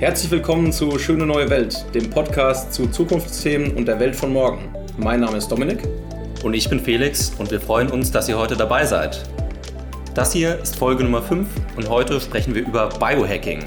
Herzlich willkommen zu Schöne Neue Welt, dem Podcast zu Zukunftsthemen und der Welt von morgen. Mein Name ist Dominik. Und ich bin Felix und wir freuen uns, dass ihr heute dabei seid. Das hier ist Folge Nummer 5 und heute sprechen wir über Biohacking.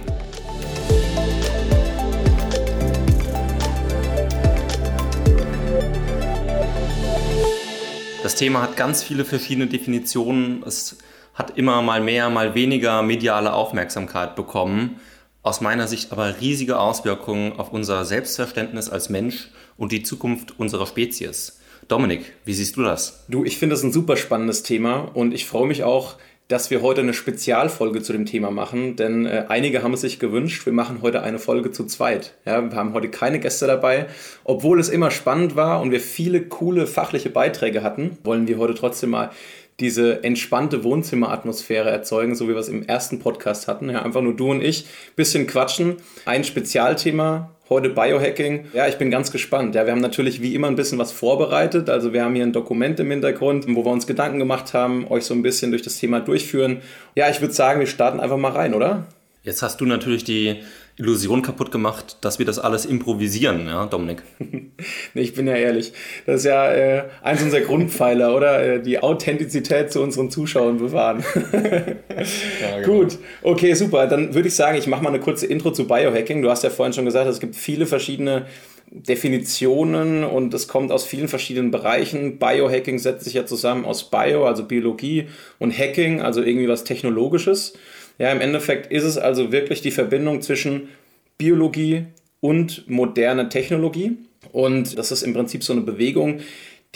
Das Thema hat ganz viele verschiedene Definitionen. Es hat immer mal mehr, mal weniger mediale Aufmerksamkeit bekommen aus meiner Sicht aber riesige Auswirkungen auf unser Selbstverständnis als Mensch und die Zukunft unserer Spezies. Dominik, wie siehst du das? Du, ich finde das ein super spannendes Thema und ich freue mich auch, dass wir heute eine Spezialfolge zu dem Thema machen, denn äh, einige haben es sich gewünscht, wir machen heute eine Folge zu zweit. Ja, wir haben heute keine Gäste dabei. Obwohl es immer spannend war und wir viele coole fachliche Beiträge hatten, wollen wir heute trotzdem mal diese entspannte Wohnzimmeratmosphäre erzeugen, so wie wir es im ersten Podcast hatten. Ja, einfach nur du und ich, bisschen quatschen. Ein Spezialthema, heute Biohacking. Ja, ich bin ganz gespannt. Ja, wir haben natürlich wie immer ein bisschen was vorbereitet. Also wir haben hier ein Dokument im Hintergrund, wo wir uns Gedanken gemacht haben, euch so ein bisschen durch das Thema durchführen. Ja, ich würde sagen, wir starten einfach mal rein, oder? Jetzt hast du natürlich die Illusion kaputt gemacht, dass wir das alles improvisieren, ja, Dominik? nee, ich bin ja ehrlich. Das ist ja äh, eins unserer Grundpfeiler, oder? Äh, die Authentizität zu unseren Zuschauern bewahren. ja, genau. Gut, okay, super. Dann würde ich sagen, ich mache mal eine kurze Intro zu Biohacking. Du hast ja vorhin schon gesagt, es gibt viele verschiedene Definitionen und es kommt aus vielen verschiedenen Bereichen. Biohacking setzt sich ja zusammen aus Bio, also Biologie, und Hacking, also irgendwie was Technologisches. Ja, im Endeffekt ist es also wirklich die Verbindung zwischen Biologie und moderne Technologie. Und das ist im Prinzip so eine Bewegung,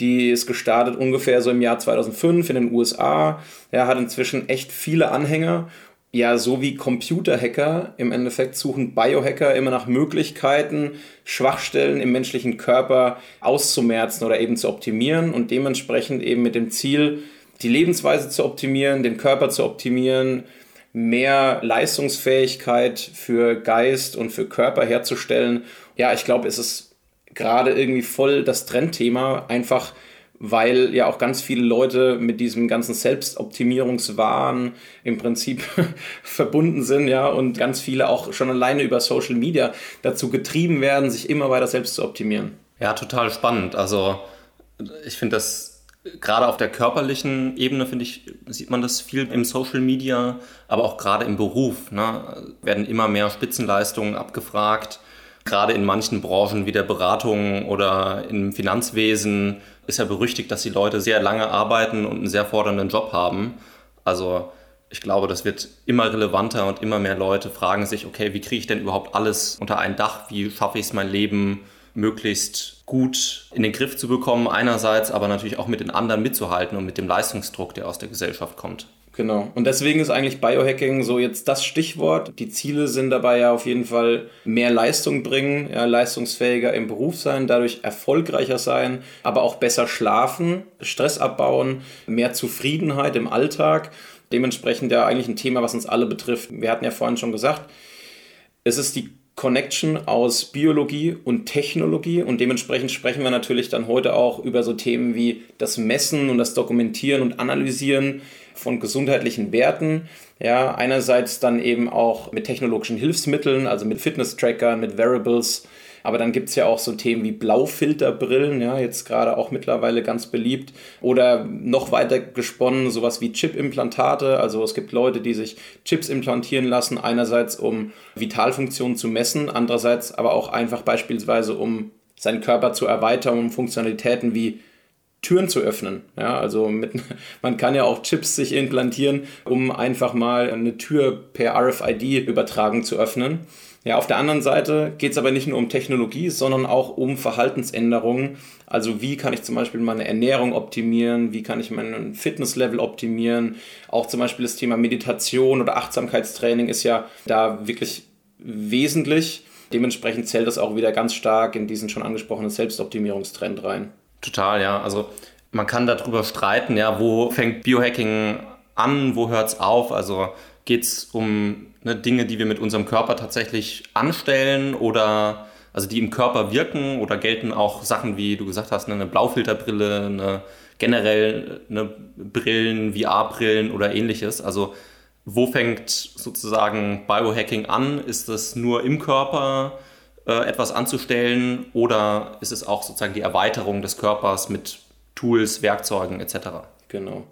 die ist gestartet ungefähr so im Jahr 2005 in den USA. Ja, hat inzwischen echt viele Anhänger. Ja, so wie Computerhacker im Endeffekt suchen Biohacker immer nach Möglichkeiten, Schwachstellen im menschlichen Körper auszumerzen oder eben zu optimieren und dementsprechend eben mit dem Ziel, die Lebensweise zu optimieren, den Körper zu optimieren, mehr Leistungsfähigkeit für Geist und für Körper herzustellen. Ja, ich glaube, es ist gerade irgendwie voll das Trendthema, einfach weil ja auch ganz viele Leute mit diesem ganzen Selbstoptimierungswahn im Prinzip verbunden sind, ja, und ganz viele auch schon alleine über Social Media dazu getrieben werden, sich immer weiter selbst zu optimieren. Ja, total spannend. Also ich finde das gerade auf der körperlichen Ebene, finde ich, sieht man das viel im Social Media, aber auch gerade im Beruf. Ne, werden immer mehr Spitzenleistungen abgefragt. Gerade in manchen Branchen wie der Beratung oder im Finanzwesen ist ja berüchtigt, dass die Leute sehr lange arbeiten und einen sehr fordernden Job haben. Also ich glaube, das wird immer relevanter und immer mehr Leute fragen sich, okay, wie kriege ich denn überhaupt alles unter ein Dach? Wie schaffe ich es, mein Leben möglichst gut in den Griff zu bekommen, einerseits, aber natürlich auch mit den anderen mitzuhalten und mit dem Leistungsdruck, der aus der Gesellschaft kommt. Genau. Und deswegen ist eigentlich Biohacking so jetzt das Stichwort. Die Ziele sind dabei ja auf jeden Fall mehr Leistung bringen, ja, leistungsfähiger im Beruf sein, dadurch erfolgreicher sein, aber auch besser schlafen, Stress abbauen, mehr Zufriedenheit im Alltag. Dementsprechend ja eigentlich ein Thema, was uns alle betrifft. Wir hatten ja vorhin schon gesagt, es ist die Connection aus Biologie und Technologie und dementsprechend sprechen wir natürlich dann heute auch über so Themen wie das Messen und das Dokumentieren und Analysieren von gesundheitlichen Werten. Ja, einerseits dann eben auch mit technologischen Hilfsmitteln, also mit Fitness-Trackern, mit Variables, aber dann gibt es ja auch so Themen wie Blaufilterbrillen, ja, jetzt gerade auch mittlerweile ganz beliebt. Oder noch weiter gesponnen, sowas wie Chip-Implantate. Also es gibt Leute, die sich Chips implantieren lassen, einerseits um Vitalfunktionen zu messen, andererseits aber auch einfach beispielsweise um seinen Körper zu erweitern, um Funktionalitäten wie Türen zu öffnen. Ja, also mit, man kann ja auch Chips sich implantieren, um einfach mal eine Tür per RFID übertragen zu öffnen. Ja, auf der anderen Seite geht es aber nicht nur um Technologie, sondern auch um Verhaltensänderungen. Also wie kann ich zum Beispiel meine Ernährung optimieren, wie kann ich mein Fitnesslevel optimieren. Auch zum Beispiel das Thema Meditation oder Achtsamkeitstraining ist ja da wirklich wesentlich. Dementsprechend zählt das auch wieder ganz stark in diesen schon angesprochenen Selbstoptimierungstrend rein. Total, ja. Also man kann darüber streiten, ja, wo fängt Biohacking an, wo hört es auf? Also geht es um ne, Dinge, die wir mit unserem Körper tatsächlich anstellen oder also die im Körper wirken oder gelten auch Sachen, wie du gesagt hast, ne, eine Blaufilterbrille, eine generell eine Brillen, VR-Brillen oder ähnliches. Also wo fängt sozusagen Biohacking an? Ist das nur im Körper äh, etwas anzustellen oder ist es auch sozusagen die Erweiterung des Körpers mit Tools, Werkzeugen etc.? Genau.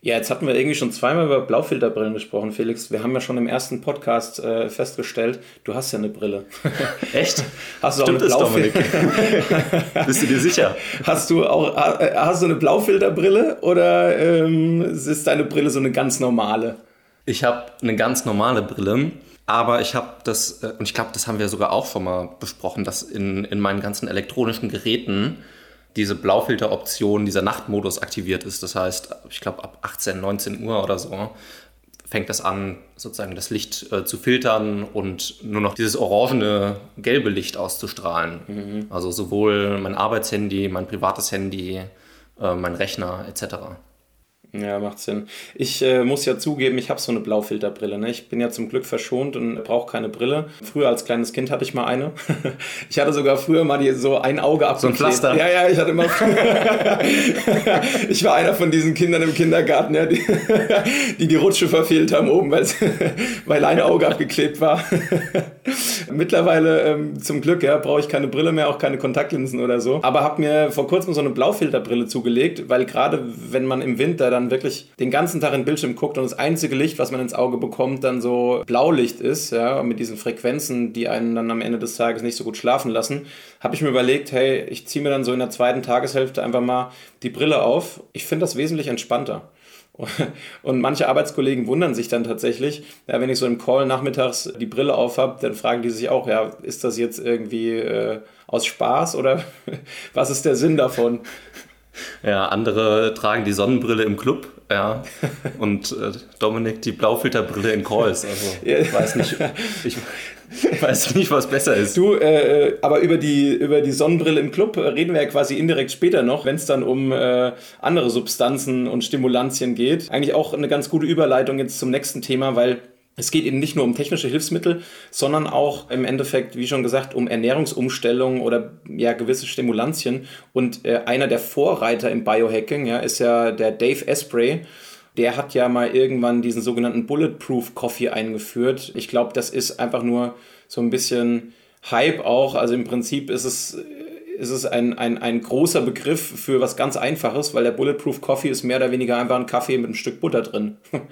Ja, jetzt hatten wir irgendwie schon zweimal über Blaufilterbrillen gesprochen, Felix. Wir haben ja schon im ersten Podcast äh, festgestellt, du hast ja eine Brille. Echt? Hast du Stimmt auch eine Blaufilterbrille? Bist du dir sicher? Hast du auch äh, hast du eine Blaufilterbrille oder ähm, ist deine Brille so eine ganz normale? Ich habe eine ganz normale Brille. Aber ich habe das, äh, und ich glaube, das haben wir sogar auch schon mal besprochen, dass in, in meinen ganzen elektronischen Geräten diese Blaufilteroption, dieser Nachtmodus aktiviert ist. Das heißt, ich glaube, ab 18, 19 Uhr oder so fängt das an, sozusagen das Licht äh, zu filtern und nur noch dieses orangene, gelbe Licht auszustrahlen. Mhm. Also sowohl mein Arbeitshandy, mein privates Handy, äh, mein Rechner etc. Ja, macht Sinn. Ich äh, muss ja zugeben, ich habe so eine Blaufilterbrille. Ne? Ich bin ja zum Glück verschont und brauche keine Brille. Früher als kleines Kind hatte ich mal eine. ich hatte sogar früher mal die, so ein Auge abgeklebt. So ein Pflaster? Ja, ja, ich hatte immer... ich war einer von diesen Kindern im Kindergarten, ja, die, die, die Rutsche verfehlt haben oben, weil ein Auge abgeklebt war. Mittlerweile ähm, zum Glück ja, brauche ich keine Brille mehr, auch keine Kontaktlinsen oder so. Aber habe mir vor kurzem so eine Blaufilterbrille zugelegt, weil gerade wenn man im Winter dann wirklich den ganzen Tag in den Bildschirm guckt und das einzige Licht, was man ins Auge bekommt, dann so Blaulicht ist, ja, mit diesen Frequenzen, die einen dann am Ende des Tages nicht so gut schlafen lassen, habe ich mir überlegt, hey, ich ziehe mir dann so in der zweiten Tageshälfte einfach mal die Brille auf. Ich finde das wesentlich entspannter. Und manche Arbeitskollegen wundern sich dann tatsächlich, ja, wenn ich so im Call nachmittags die Brille auf habe, dann fragen die sich auch, ja, ist das jetzt irgendwie äh, aus Spaß oder was ist der Sinn davon? Ja, andere tragen die Sonnenbrille im Club, ja, und äh, Dominik die Blaufilterbrille in Calls. Also ich weiß nicht, ich, weiß nicht, was besser ist. Du, äh, aber über die, über die Sonnenbrille im Club reden wir ja quasi indirekt später noch, wenn es dann um äh, andere Substanzen und Stimulantien geht. Eigentlich auch eine ganz gute Überleitung jetzt zum nächsten Thema, weil es geht eben nicht nur um technische Hilfsmittel, sondern auch im Endeffekt, wie schon gesagt, um Ernährungsumstellungen oder ja gewisse Stimulantien. Und äh, einer der Vorreiter im Biohacking ja, ist ja der Dave Asprey der hat ja mal irgendwann diesen sogenannten Bulletproof Coffee eingeführt. Ich glaube, das ist einfach nur so ein bisschen Hype auch. Also im Prinzip ist es, ist es ein, ein, ein großer Begriff für was ganz Einfaches, weil der Bulletproof Coffee ist mehr oder weniger einfach ein Kaffee mit einem Stück Butter drin.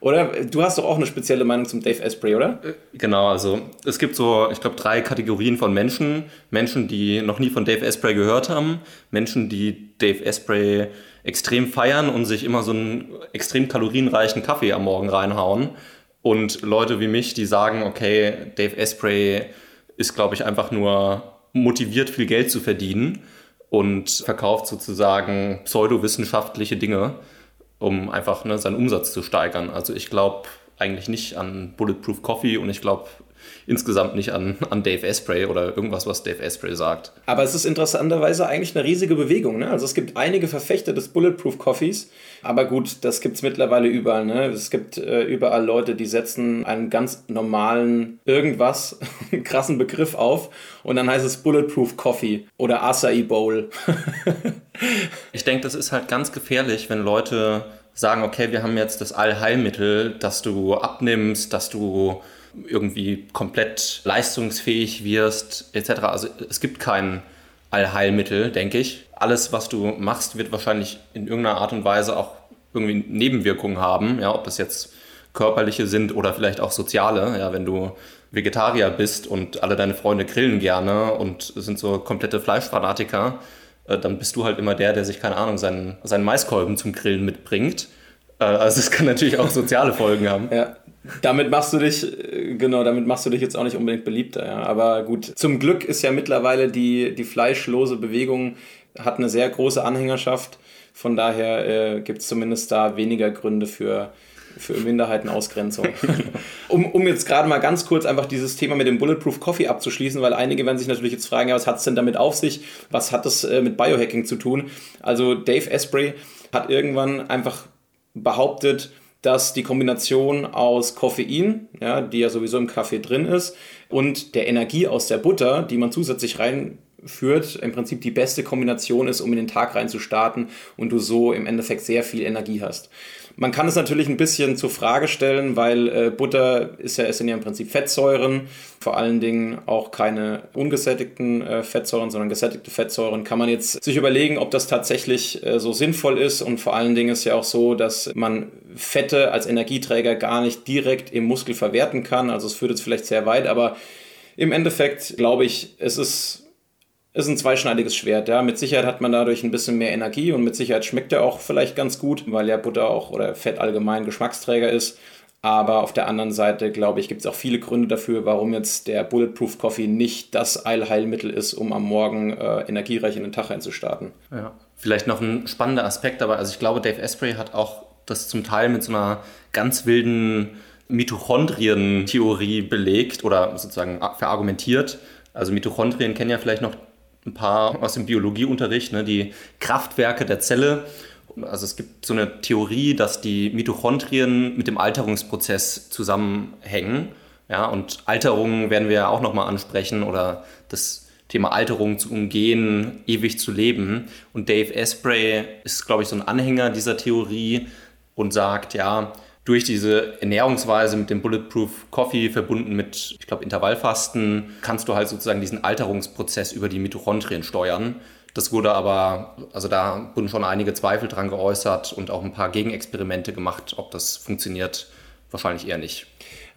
Oder du hast doch auch eine spezielle Meinung zum Dave Asprey, oder? Genau, also es gibt so, ich glaube, drei Kategorien von Menschen. Menschen, die noch nie von Dave Asprey gehört haben, Menschen, die Dave Asprey extrem feiern und sich immer so einen extrem kalorienreichen Kaffee am Morgen reinhauen. Und Leute wie mich, die sagen, okay, Dave Asprey ist, glaube ich, einfach nur motiviert, viel Geld zu verdienen und verkauft sozusagen pseudowissenschaftliche Dinge um einfach ne, seinen Umsatz zu steigern. Also ich glaube eigentlich nicht an Bulletproof Coffee und ich glaube insgesamt nicht an, an Dave Asprey oder irgendwas, was Dave Asprey sagt. Aber es ist interessanterweise eigentlich eine riesige Bewegung. Ne? Also es gibt einige Verfechter des Bulletproof Coffees, aber gut, das gibt es mittlerweile überall. Ne? Es gibt äh, überall Leute, die setzen einen ganz normalen irgendwas, krassen Begriff auf und dann heißt es Bulletproof Coffee oder Acai Bowl. ich denke, das ist halt ganz gefährlich, wenn Leute sagen, okay, wir haben jetzt das Allheilmittel, dass du abnimmst, dass du irgendwie komplett leistungsfähig wirst, etc. Also es gibt kein Allheilmittel, denke ich. Alles, was du machst, wird wahrscheinlich in irgendeiner Art und Weise auch irgendwie Nebenwirkungen haben, ja, ob das jetzt körperliche sind oder vielleicht auch soziale. Ja, wenn du Vegetarier bist und alle deine Freunde grillen gerne und sind so komplette Fleischfanatiker, äh, dann bist du halt immer der, der sich, keine Ahnung, seinen, seinen Maiskolben zum Grillen mitbringt. Äh, also es kann natürlich auch soziale Folgen haben. Ja, damit machst du dich, genau, damit machst du dich jetzt auch nicht unbedingt beliebter, ja. Aber gut, zum Glück ist ja mittlerweile die, die fleischlose Bewegung, hat eine sehr große Anhängerschaft. Von daher äh, gibt es zumindest da weniger Gründe für, für Minderheitenausgrenzung. um, um jetzt gerade mal ganz kurz einfach dieses Thema mit dem Bulletproof Coffee abzuschließen, weil einige werden sich natürlich jetzt fragen, ja, was hat es denn damit auf sich? Was hat das äh, mit Biohacking zu tun? Also Dave Asprey hat irgendwann einfach behauptet, dass die Kombination aus Koffein, ja, die ja sowieso im Kaffee drin ist, und der Energie aus der Butter, die man zusätzlich reinführt, im Prinzip die beste Kombination ist, um in den Tag reinzustarten und du so im Endeffekt sehr viel Energie hast. Man kann es natürlich ein bisschen zur Frage stellen, weil äh, Butter ist ja, es ja im Prinzip Fettsäuren, vor allen Dingen auch keine ungesättigten äh, Fettsäuren, sondern gesättigte Fettsäuren. Kann man jetzt sich überlegen, ob das tatsächlich äh, so sinnvoll ist und vor allen Dingen ist ja auch so, dass man Fette als Energieträger gar nicht direkt im Muskel verwerten kann. Also es führt jetzt vielleicht sehr weit, aber im Endeffekt glaube ich, es ist ist ein zweischneidiges Schwert. Ja. Mit Sicherheit hat man dadurch ein bisschen mehr Energie und mit Sicherheit schmeckt er auch vielleicht ganz gut, weil ja Butter auch oder Fett allgemein Geschmacksträger ist. Aber auf der anderen Seite, glaube ich, gibt es auch viele Gründe dafür, warum jetzt der Bulletproof Coffee nicht das Eilheilmittel ist, um am Morgen äh, energiereich in den Tag einzustarten. Ja. Vielleicht noch ein spannender Aspekt dabei. Also ich glaube, Dave Asprey hat auch das zum Teil mit so einer ganz wilden Mitochondrien-Theorie belegt oder sozusagen verargumentiert. Also Mitochondrien kennen ja vielleicht noch ein paar aus dem Biologieunterricht, ne, die Kraftwerke der Zelle. Also es gibt so eine Theorie, dass die Mitochondrien mit dem Alterungsprozess zusammenhängen. Ja, und Alterung werden wir ja auch nochmal ansprechen oder das Thema Alterung zu umgehen, ewig zu leben. Und Dave Asprey ist, glaube ich, so ein Anhänger dieser Theorie und sagt, ja, durch diese Ernährungsweise mit dem Bulletproof Coffee verbunden mit, ich glaube, Intervallfasten, kannst du halt sozusagen diesen Alterungsprozess über die Mitochondrien steuern. Das wurde aber, also da wurden schon einige Zweifel dran geäußert und auch ein paar Gegenexperimente gemacht, ob das funktioniert. Wahrscheinlich eher nicht.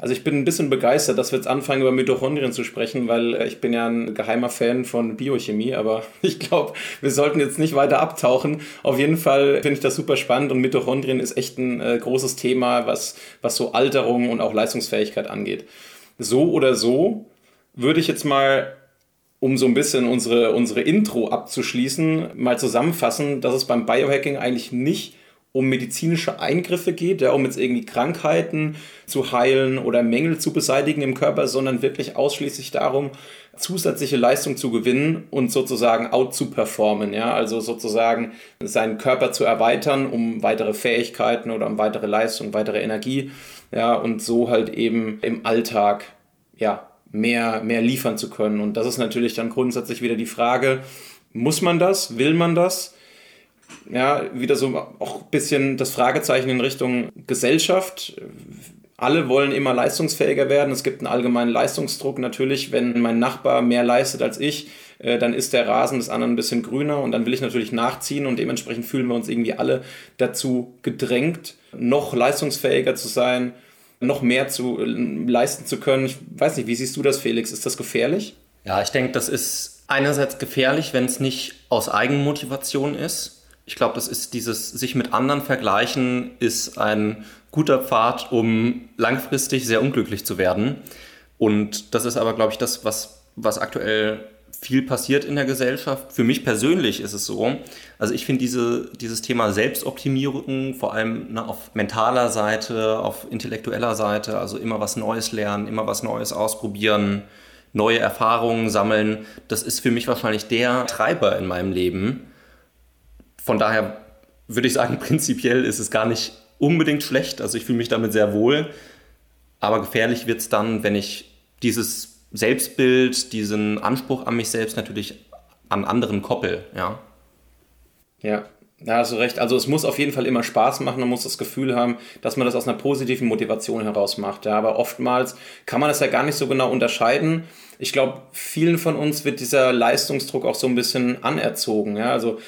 Also ich bin ein bisschen begeistert, dass wir jetzt anfangen, über Mitochondrien zu sprechen, weil äh, ich bin ja ein geheimer Fan von Biochemie, aber ich glaube, wir sollten jetzt nicht weiter abtauchen. Auf jeden Fall finde ich das super spannend und Mitochondrien ist echt ein äh, großes Thema, was, was so Alterung und auch Leistungsfähigkeit angeht. So oder so würde ich jetzt mal um so ein bisschen unsere, unsere Intro abzuschließen, mal zusammenfassen, dass es beim Biohacking eigentlich nicht um medizinische Eingriffe geht, ja, um jetzt irgendwie Krankheiten zu heilen oder Mängel zu beseitigen im Körper, sondern wirklich ausschließlich darum, zusätzliche Leistung zu gewinnen und sozusagen out zu performen, ja, also sozusagen seinen Körper zu erweitern, um weitere Fähigkeiten oder um weitere Leistung, weitere Energie, ja, und so halt eben im Alltag, ja, mehr, mehr liefern zu können. Und das ist natürlich dann grundsätzlich wieder die Frage, muss man das? Will man das? Ja, wieder so auch ein bisschen das Fragezeichen in Richtung Gesellschaft. Alle wollen immer leistungsfähiger werden. Es gibt einen allgemeinen Leistungsdruck. Natürlich, wenn mein Nachbar mehr leistet als ich, äh, dann ist der Rasen des anderen ein bisschen grüner und dann will ich natürlich nachziehen und dementsprechend fühlen wir uns irgendwie alle dazu gedrängt, noch leistungsfähiger zu sein, noch mehr zu äh, leisten zu können. Ich weiß nicht, wie siehst du das, Felix? Ist das gefährlich? Ja, ich denke, das ist einerseits gefährlich, wenn es nicht aus Eigenmotivation ist ich glaube, das ist dieses sich mit anderen vergleichen, ist ein guter Pfad, um langfristig sehr unglücklich zu werden. Und das ist aber, glaube ich, das, was, was aktuell viel passiert in der Gesellschaft. Für mich persönlich ist es so, also ich finde diese, dieses Thema Selbstoptimierung, vor allem ne, auf mentaler Seite, auf intellektueller Seite, also immer was Neues lernen, immer was Neues ausprobieren, neue Erfahrungen sammeln, das ist für mich wahrscheinlich der Treiber in meinem Leben von daher würde ich sagen, prinzipiell ist es gar nicht unbedingt schlecht. Also ich fühle mich damit sehr wohl. Aber gefährlich wird es dann, wenn ich dieses Selbstbild, diesen Anspruch an mich selbst natürlich an anderen koppel. Ja. Ja, da hast du recht. Also es muss auf jeden Fall immer Spaß machen. Man muss das Gefühl haben, dass man das aus einer positiven Motivation heraus macht. Ja, aber oftmals kann man das ja gar nicht so genau unterscheiden. Ich glaube, vielen von uns wird dieser Leistungsdruck auch so ein bisschen anerzogen. Ja, also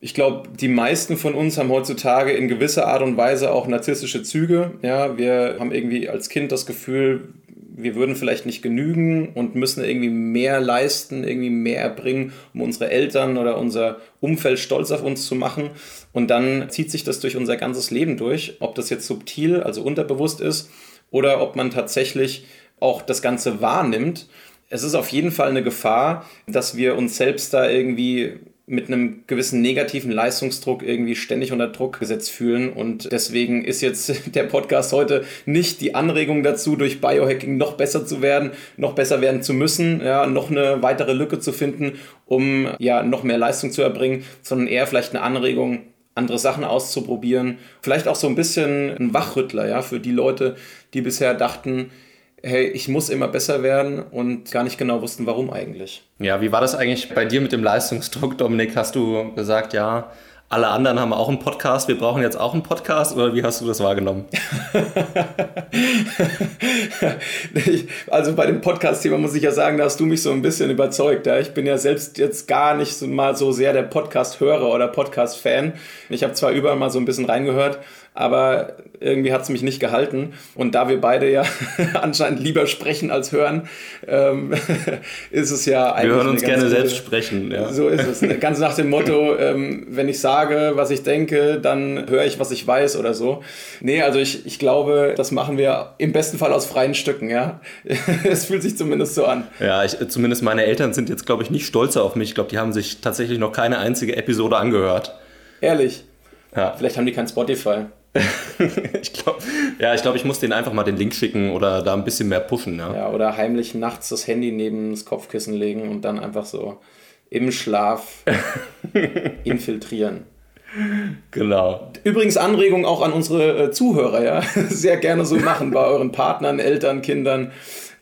ich glaube, die meisten von uns haben heutzutage in gewisser Art und Weise auch narzisstische Züge. Ja, wir haben irgendwie als Kind das Gefühl, wir würden vielleicht nicht genügen und müssen irgendwie mehr leisten, irgendwie mehr erbringen, um unsere Eltern oder unser Umfeld stolz auf uns zu machen. Und dann zieht sich das durch unser ganzes Leben durch, ob das jetzt subtil, also unterbewusst ist, oder ob man tatsächlich auch das Ganze wahrnimmt. Es ist auf jeden Fall eine Gefahr, dass wir uns selbst da irgendwie mit einem gewissen negativen Leistungsdruck irgendwie ständig unter Druck gesetzt fühlen. Und deswegen ist jetzt der Podcast heute nicht die Anregung dazu, durch Biohacking noch besser zu werden, noch besser werden zu müssen, ja, noch eine weitere Lücke zu finden, um ja noch mehr Leistung zu erbringen, sondern eher vielleicht eine Anregung, andere Sachen auszuprobieren. Vielleicht auch so ein bisschen ein Wachrüttler, ja, für die Leute, die bisher dachten, hey, ich muss immer besser werden und gar nicht genau wussten, warum eigentlich. Ja, wie war das eigentlich bei dir mit dem Leistungsdruck, Dominik? Hast du gesagt, ja, alle anderen haben auch einen Podcast, wir brauchen jetzt auch einen Podcast oder wie hast du das wahrgenommen? also bei dem Podcast-Thema muss ich ja sagen, da hast du mich so ein bisschen überzeugt. Ja? Ich bin ja selbst jetzt gar nicht so mal so sehr der Podcast-Hörer oder Podcast-Fan. Ich habe zwar überall mal so ein bisschen reingehört, aber irgendwie hat es mich nicht gehalten. Und da wir beide ja anscheinend lieber sprechen als hören, ähm, ist es ja eigentlich. Wir hören uns gerne gute, selbst sprechen. Ja. So ist es. Ne? Ganz nach dem Motto, ähm, wenn ich sage, was ich denke, dann höre ich, was ich weiß oder so. Nee, also ich, ich glaube, das machen wir im besten Fall aus freien Stücken, ja. es fühlt sich zumindest so an. Ja, ich, zumindest meine Eltern sind jetzt, glaube ich, nicht stolzer auf mich. Ich glaube, die haben sich tatsächlich noch keine einzige Episode angehört. Ehrlich? Ja. Vielleicht haben die kein Spotify. ich glaube, ja, ich glaube, ich muss denen einfach mal den Link schicken oder da ein bisschen mehr pushen. Ja, ja oder heimlich nachts das Handy neben das Kopfkissen legen und dann einfach so im Schlaf infiltrieren. Genau. Übrigens Anregung auch an unsere äh, Zuhörer, ja. Sehr gerne so machen bei euren Partnern, Eltern, Kindern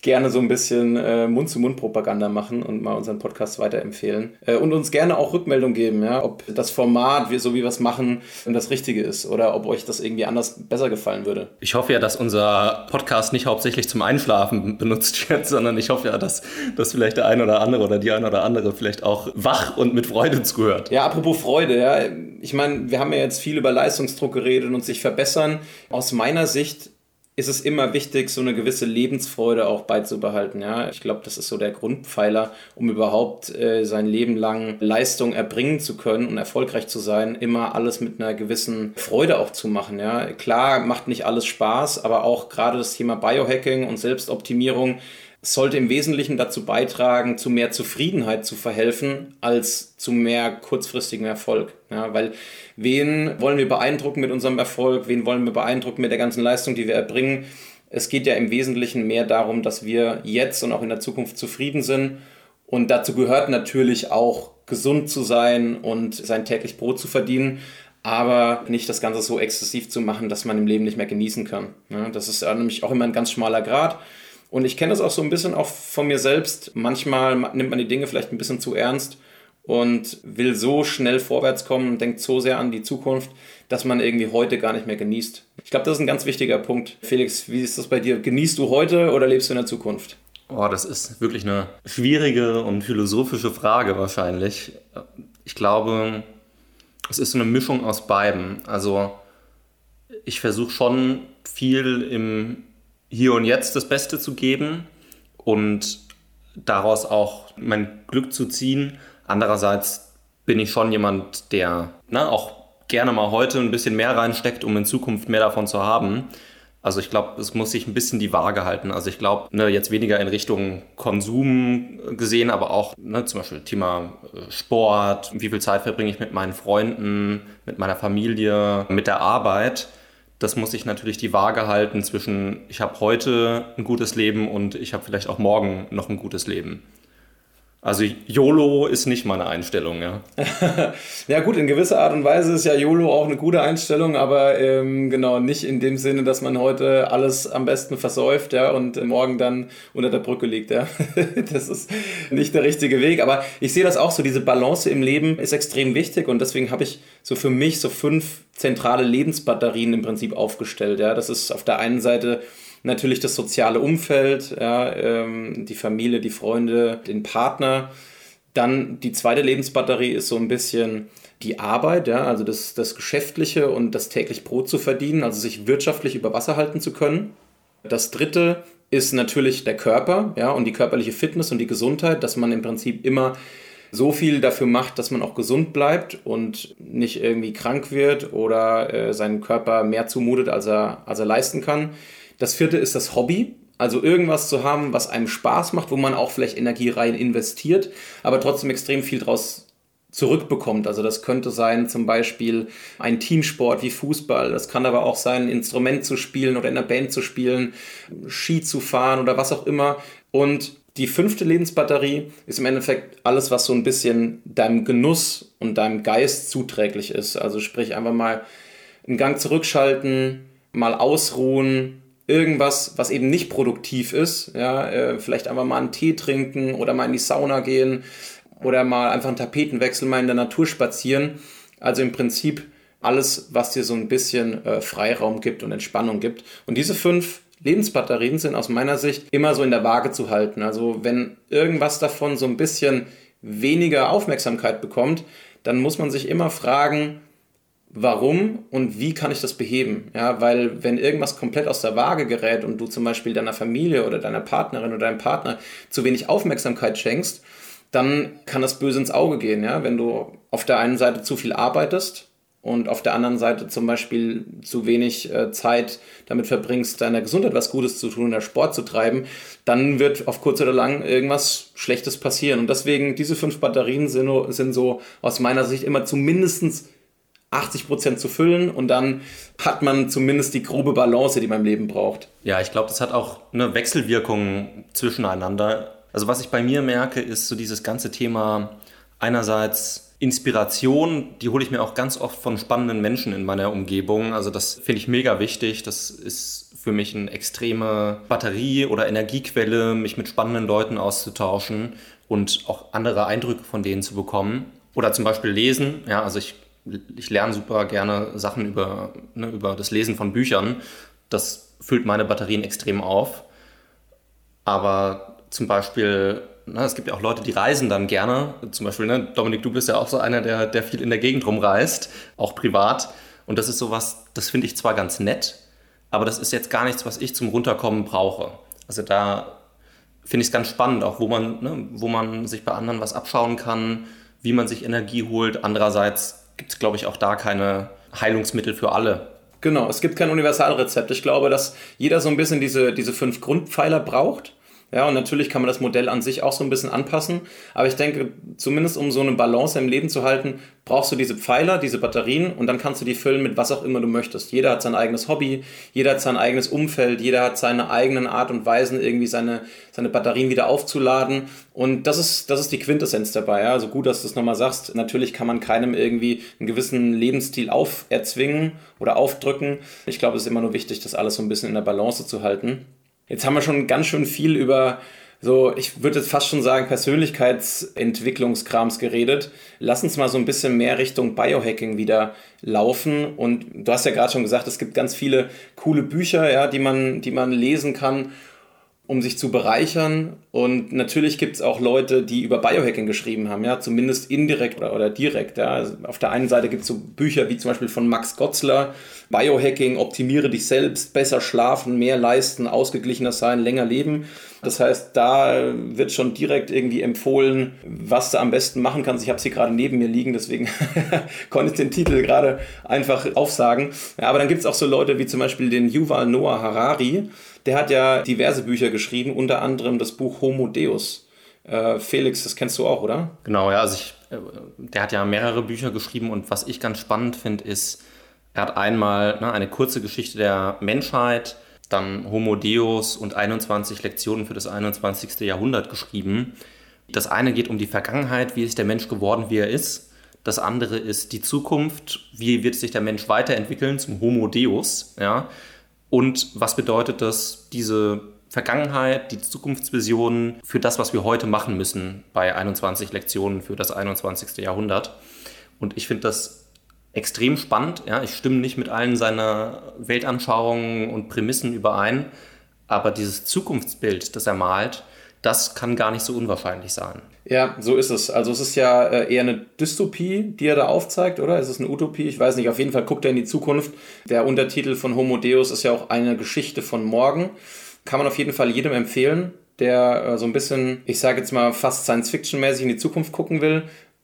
gerne so ein bisschen äh, Mund-zu-Mund-Propaganda machen und mal unseren Podcast weiterempfehlen. Äh, und uns gerne auch Rückmeldung geben, ja, ob das Format, wie, so wie wir es machen, das Richtige ist oder ob euch das irgendwie anders besser gefallen würde. Ich hoffe ja, dass unser Podcast nicht hauptsächlich zum Einschlafen benutzt wird, sondern ich hoffe ja, dass, dass vielleicht der eine oder andere oder die eine oder andere vielleicht auch wach und mit Freude zuhört. Ja, apropos Freude, ja. Ich meine, wir haben ja jetzt viel über Leistungsdruck geredet und sich verbessern. Aus meiner Sicht ist es immer wichtig, so eine gewisse Lebensfreude auch beizubehalten. Ja? Ich glaube, das ist so der Grundpfeiler, um überhaupt äh, sein Leben lang Leistung erbringen zu können und erfolgreich zu sein, immer alles mit einer gewissen Freude auch zu machen. Ja? Klar macht nicht alles Spaß, aber auch gerade das Thema Biohacking und Selbstoptimierung sollte im Wesentlichen dazu beitragen, zu mehr Zufriedenheit zu verhelfen, als zu mehr kurzfristigem Erfolg. Ja, weil wen wollen wir beeindrucken mit unserem Erfolg? Wen wollen wir beeindrucken mit der ganzen Leistung, die wir erbringen? Es geht ja im Wesentlichen mehr darum, dass wir jetzt und auch in der Zukunft zufrieden sind. Und dazu gehört natürlich auch, gesund zu sein und sein täglich Brot zu verdienen aber nicht das Ganze so exzessiv zu machen, dass man im Leben nicht mehr genießen kann. Das ist ja nämlich auch immer ein ganz schmaler Grad. Und ich kenne das auch so ein bisschen auch von mir selbst. Manchmal nimmt man die Dinge vielleicht ein bisschen zu ernst und will so schnell vorwärts kommen denkt so sehr an die Zukunft, dass man irgendwie heute gar nicht mehr genießt. Ich glaube, das ist ein ganz wichtiger Punkt. Felix, wie ist das bei dir? Genießt du heute oder lebst du in der Zukunft? Oh, das ist wirklich eine schwierige und philosophische Frage wahrscheinlich. Ich glaube, es ist so eine Mischung aus beiden. Also ich versuche schon viel im hier und jetzt das Beste zu geben und daraus auch mein Glück zu ziehen. Andererseits bin ich schon jemand, der na, auch gerne mal heute ein bisschen mehr reinsteckt, um in Zukunft mehr davon zu haben. Also ich glaube, es muss sich ein bisschen die Waage halten. Also ich glaube, ne, jetzt weniger in Richtung Konsum gesehen, aber auch ne, zum Beispiel Thema äh, Sport, wie viel Zeit verbringe ich mit meinen Freunden, mit meiner Familie, mit der Arbeit das muss ich natürlich die Waage halten zwischen, ich habe heute ein gutes Leben und ich habe vielleicht auch morgen noch ein gutes Leben. Also YOLO ist nicht meine Einstellung, ja. ja gut, in gewisser Art und Weise ist ja YOLO auch eine gute Einstellung, aber ähm, genau nicht in dem Sinne, dass man heute alles am besten versäuft, ja, und morgen dann unter der Brücke liegt, ja. das ist nicht der richtige Weg. Aber ich sehe das auch so, diese Balance im Leben ist extrem wichtig und deswegen habe ich so für mich so fünf zentrale Lebensbatterien im Prinzip aufgestellt, ja. Das ist auf der einen Seite natürlich das soziale Umfeld, ja, ähm, die Familie, die Freunde, den Partner. Dann die zweite Lebensbatterie ist so ein bisschen die Arbeit, ja, also das, das Geschäftliche und das täglich Brot zu verdienen, also sich wirtschaftlich über Wasser halten zu können. Das dritte ist natürlich der Körper, ja, und die körperliche Fitness und die Gesundheit, dass man im Prinzip immer so viel dafür macht, dass man auch gesund bleibt und nicht irgendwie krank wird oder äh, seinen Körper mehr zumutet, als er, als er leisten kann. Das vierte ist das Hobby. Also irgendwas zu haben, was einem Spaß macht, wo man auch vielleicht Energie rein investiert, aber trotzdem extrem viel draus zurückbekommt. Also das könnte sein zum Beispiel ein Teamsport wie Fußball, das kann aber auch sein, ein Instrument zu spielen oder in einer Band zu spielen, Ski zu fahren oder was auch immer. Und die fünfte Lebensbatterie ist im Endeffekt alles, was so ein bisschen deinem Genuss und deinem Geist zuträglich ist. Also sprich einfach mal einen Gang zurückschalten, mal ausruhen, irgendwas, was eben nicht produktiv ist, ja, äh, vielleicht einfach mal einen Tee trinken oder mal in die Sauna gehen oder mal einfach einen Tapetenwechsel mal in der Natur spazieren. Also im Prinzip alles, was dir so ein bisschen äh, Freiraum gibt und Entspannung gibt. Und diese fünf Lebensbatterien sind aus meiner Sicht immer so in der Waage zu halten. Also wenn irgendwas davon so ein bisschen weniger Aufmerksamkeit bekommt, dann muss man sich immer fragen, warum und wie kann ich das beheben? Ja, weil wenn irgendwas komplett aus der Waage gerät und du zum Beispiel deiner Familie oder deiner Partnerin oder deinem Partner zu wenig Aufmerksamkeit schenkst, dann kann das böse ins Auge gehen. Ja, wenn du auf der einen Seite zu viel arbeitest und auf der anderen Seite zum Beispiel zu wenig äh, Zeit damit verbringst, deiner Gesundheit was Gutes zu tun oder Sport zu treiben, dann wird auf kurz oder lang irgendwas Schlechtes passieren. Und deswegen, diese fünf Batterien sind, sind so aus meiner Sicht immer zumindest 80 Prozent zu füllen und dann hat man zumindest die grobe Balance, die man im Leben braucht. Ja, ich glaube, das hat auch eine Wechselwirkung zwischeneinander. Also was ich bei mir merke, ist so dieses ganze Thema einerseits Inspiration, die hole ich mir auch ganz oft von spannenden Menschen in meiner Umgebung. Also das finde ich mega wichtig. Das ist für mich eine extreme Batterie oder Energiequelle, mich mit spannenden Leuten auszutauschen und auch andere Eindrücke von denen zu bekommen. Oder zum Beispiel lesen. Ja, also ich, ich lerne super gerne Sachen über, ne, über das Lesen von Büchern. Das füllt meine Batterien extrem auf. Aber zum Beispiel na, ne, es gibt ja auch Leute, die reisen dann gerne. Zum Beispiel, ne, Dominik, du bist ja auch so einer, der, der viel in der Gegend rumreist, auch privat. Und das ist sowas, das finde ich zwar ganz nett, aber das ist jetzt gar nichts, was ich zum Runterkommen brauche. Also da finde ich es ganz spannend, auch wo man, ne, wo man sich bei anderen was abschauen kann, wie man sich Energie holt. Andererseits gibt es, glaube ich, auch da keine Heilungsmittel für alle. Genau, es gibt kein Universalrezept. Ich glaube, dass jeder so ein bisschen diese, diese fünf Grundpfeiler braucht ja, und natürlich kann man das Modell an sich auch so ein bisschen anpassen. Aber ich denke, zumindest um so eine Balance im Leben zu halten, brauchst du diese Pfeiler, diese Batterien und dann kannst du die füllen mit was auch immer du möchtest. Jeder hat sein eigenes Hobby, jeder hat sein eigenes Umfeld, jeder hat seine eigenen Art und Weisen, irgendwie seine, seine Batterien wieder aufzuladen. Und das ist, das ist die Quintessenz dabei. Ja? Also gut, dass du es nochmal sagst. Natürlich kann man keinem irgendwie einen gewissen Lebensstil auferzwingen oder aufdrücken. Ich glaube, es ist immer nur wichtig, das alles so ein bisschen in der Balance zu halten. Jetzt haben wir schon ganz schön viel über so, ich würde jetzt fast schon sagen, Persönlichkeitsentwicklungskrams geredet. Lass uns mal so ein bisschen mehr Richtung Biohacking wieder laufen. Und du hast ja gerade schon gesagt, es gibt ganz viele coole Bücher, ja, die man, die man lesen kann um sich zu bereichern. Und natürlich gibt es auch Leute, die über Biohacking geschrieben haben, ja, zumindest indirekt oder, oder direkt. Ja. Also auf der einen Seite gibt es so Bücher wie zum Beispiel von Max Gotzler, Biohacking, optimiere dich selbst, besser schlafen, mehr leisten, ausgeglichener sein, länger leben. Das heißt, da wird schon direkt irgendwie empfohlen, was du am besten machen kannst. Ich habe sie gerade neben mir liegen, deswegen konnte ich den Titel gerade einfach aufsagen. Ja, aber dann gibt es auch so Leute wie zum Beispiel den Yuval Noah Harari, der hat ja diverse Bücher geschrieben, unter anderem das Buch Homo Deus. Äh, Felix, das kennst du auch, oder? Genau, ja. Also ich, äh, der hat ja mehrere Bücher geschrieben und was ich ganz spannend finde, ist, er hat einmal ne, eine kurze Geschichte der Menschheit, dann Homo Deus und 21 Lektionen für das 21. Jahrhundert geschrieben. Das eine geht um die Vergangenheit, wie ist der Mensch geworden, wie er ist. Das andere ist die Zukunft, wie wird sich der Mensch weiterentwickeln zum Homo Deus. Ja? Und was bedeutet das, diese Vergangenheit, die Zukunftsvisionen für das, was wir heute machen müssen bei 21 Lektionen für das 21. Jahrhundert. Und ich finde das extrem spannend. Ja, ich stimme nicht mit allen seiner Weltanschauungen und Prämissen überein, aber dieses Zukunftsbild, das er malt, das kann gar nicht so unwahrscheinlich sein. Ja, so ist es. Also es ist ja äh, eher eine Dystopie, die er da aufzeigt, oder? Ist es eine Utopie? Ich weiß nicht. Auf jeden Fall guckt er in die Zukunft. Der Untertitel von Homo Deus ist ja auch eine Geschichte von morgen. Kann man auf jeden Fall jedem empfehlen, der äh, so ein bisschen, ich sage jetzt mal, fast Science-Fiction-mäßig in die Zukunft gucken will.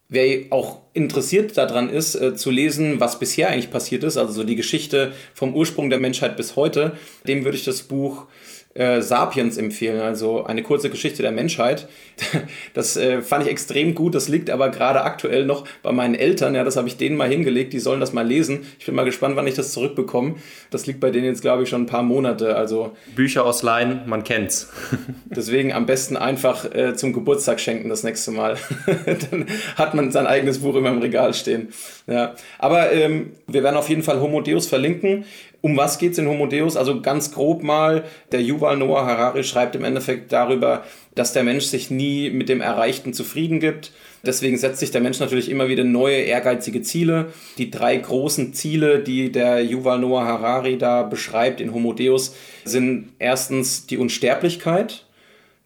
Wer auch interessiert daran ist, äh, zu lesen, was bisher eigentlich passiert ist, also so die Geschichte vom Ursprung der Menschheit bis heute, dem würde ich das Buch äh, Sapiens empfehlen, also eine kurze Geschichte der Menschheit. Das äh, fand ich extrem gut. Das liegt aber gerade aktuell noch bei meinen Eltern. Ja, das habe ich denen mal hingelegt. Die sollen das mal lesen. Ich bin mal gespannt, wann ich das zurückbekomme. Das liegt bei denen jetzt, glaube ich, schon ein paar Monate. Also Bücher ausleihen, man kennt's. deswegen am besten einfach äh, zum Geburtstag schenken das nächste Mal. Dann hat man sein eigenes Buch immer im Regal stehen. Ja. Aber ähm, wir werden auf jeden Fall Homo Deus verlinken. Um was geht es in Homo Deus? Also ganz grob mal, der Yuval Noah Harari schreibt im Endeffekt darüber, dass der Mensch sich nie mit dem Erreichten zufrieden gibt. Deswegen setzt sich der Mensch natürlich immer wieder neue, ehrgeizige Ziele. Die drei großen Ziele, die der Yuval Noah Harari da beschreibt in Homo Deus, sind erstens die Unsterblichkeit,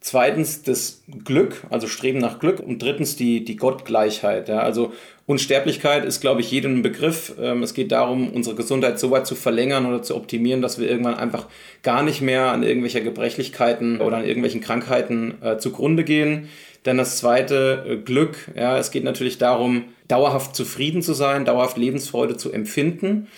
zweitens das Glück, also Streben nach Glück und drittens die, die Gottgleichheit. Ja, also Unsterblichkeit ist, glaube ich, jedem Begriff. Ähm, es geht darum, unsere Gesundheit so weit zu verlängern oder zu optimieren, dass wir irgendwann einfach gar nicht mehr an irgendwelcher Gebrechlichkeiten oder an irgendwelchen Krankheiten äh, zugrunde gehen. Dann das zweite, äh, Glück. Ja, es geht natürlich darum, dauerhaft zufrieden zu sein, dauerhaft Lebensfreude zu empfinden.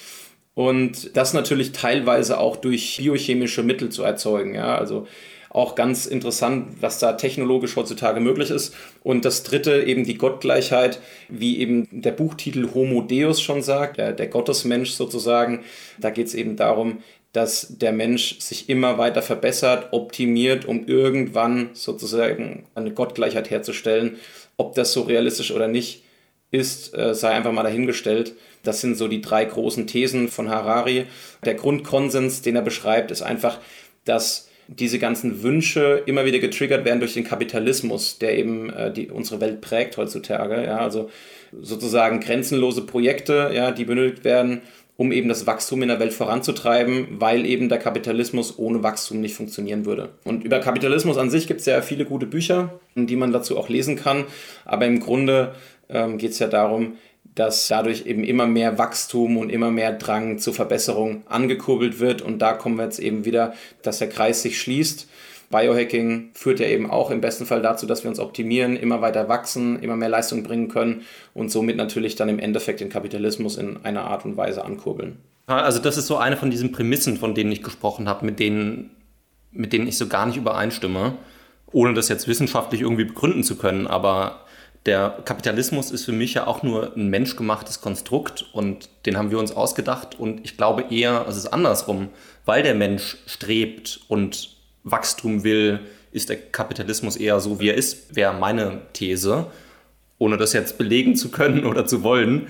Und das natürlich teilweise auch durch biochemische Mittel zu erzeugen. Ja, also auch ganz interessant, was da technologisch heutzutage möglich ist. Und das dritte eben die Gottgleichheit, wie eben der Buchtitel Homo Deus schon sagt, der, der Gottesmensch sozusagen. Da geht es eben darum, dass der Mensch sich immer weiter verbessert, optimiert, um irgendwann sozusagen eine Gottgleichheit herzustellen. Ob das so realistisch oder nicht ist, äh, sei einfach mal dahingestellt. Das sind so die drei großen Thesen von Harari. Der Grundkonsens, den er beschreibt, ist einfach, dass diese ganzen Wünsche immer wieder getriggert werden durch den Kapitalismus, der eben äh, die, unsere Welt prägt heutzutage. Ja, also sozusagen grenzenlose Projekte, ja, die benötigt werden, um eben das Wachstum in der Welt voranzutreiben, weil eben der Kapitalismus ohne Wachstum nicht funktionieren würde. Und über Kapitalismus an sich gibt es ja viele gute Bücher, die man dazu auch lesen kann. Aber im Grunde ähm, geht es ja darum, dass dadurch eben immer mehr Wachstum und immer mehr Drang zur Verbesserung angekurbelt wird. Und da kommen wir jetzt eben wieder, dass der Kreis sich schließt. Biohacking führt ja eben auch im besten Fall dazu, dass wir uns optimieren, immer weiter wachsen, immer mehr Leistung bringen können und somit natürlich dann im Endeffekt den Kapitalismus in einer Art und Weise ankurbeln. Also das ist so eine von diesen Prämissen, von denen ich gesprochen habe, mit denen, mit denen ich so gar nicht übereinstimme, ohne das jetzt wissenschaftlich irgendwie begründen zu können. Aber der Kapitalismus ist für mich ja auch nur ein menschgemachtes Konstrukt und den haben wir uns ausgedacht und ich glaube eher, es ist andersrum, weil der Mensch strebt und Wachstum will, ist der Kapitalismus eher so, wie er ist, wäre meine These, ohne das jetzt belegen zu können oder zu wollen.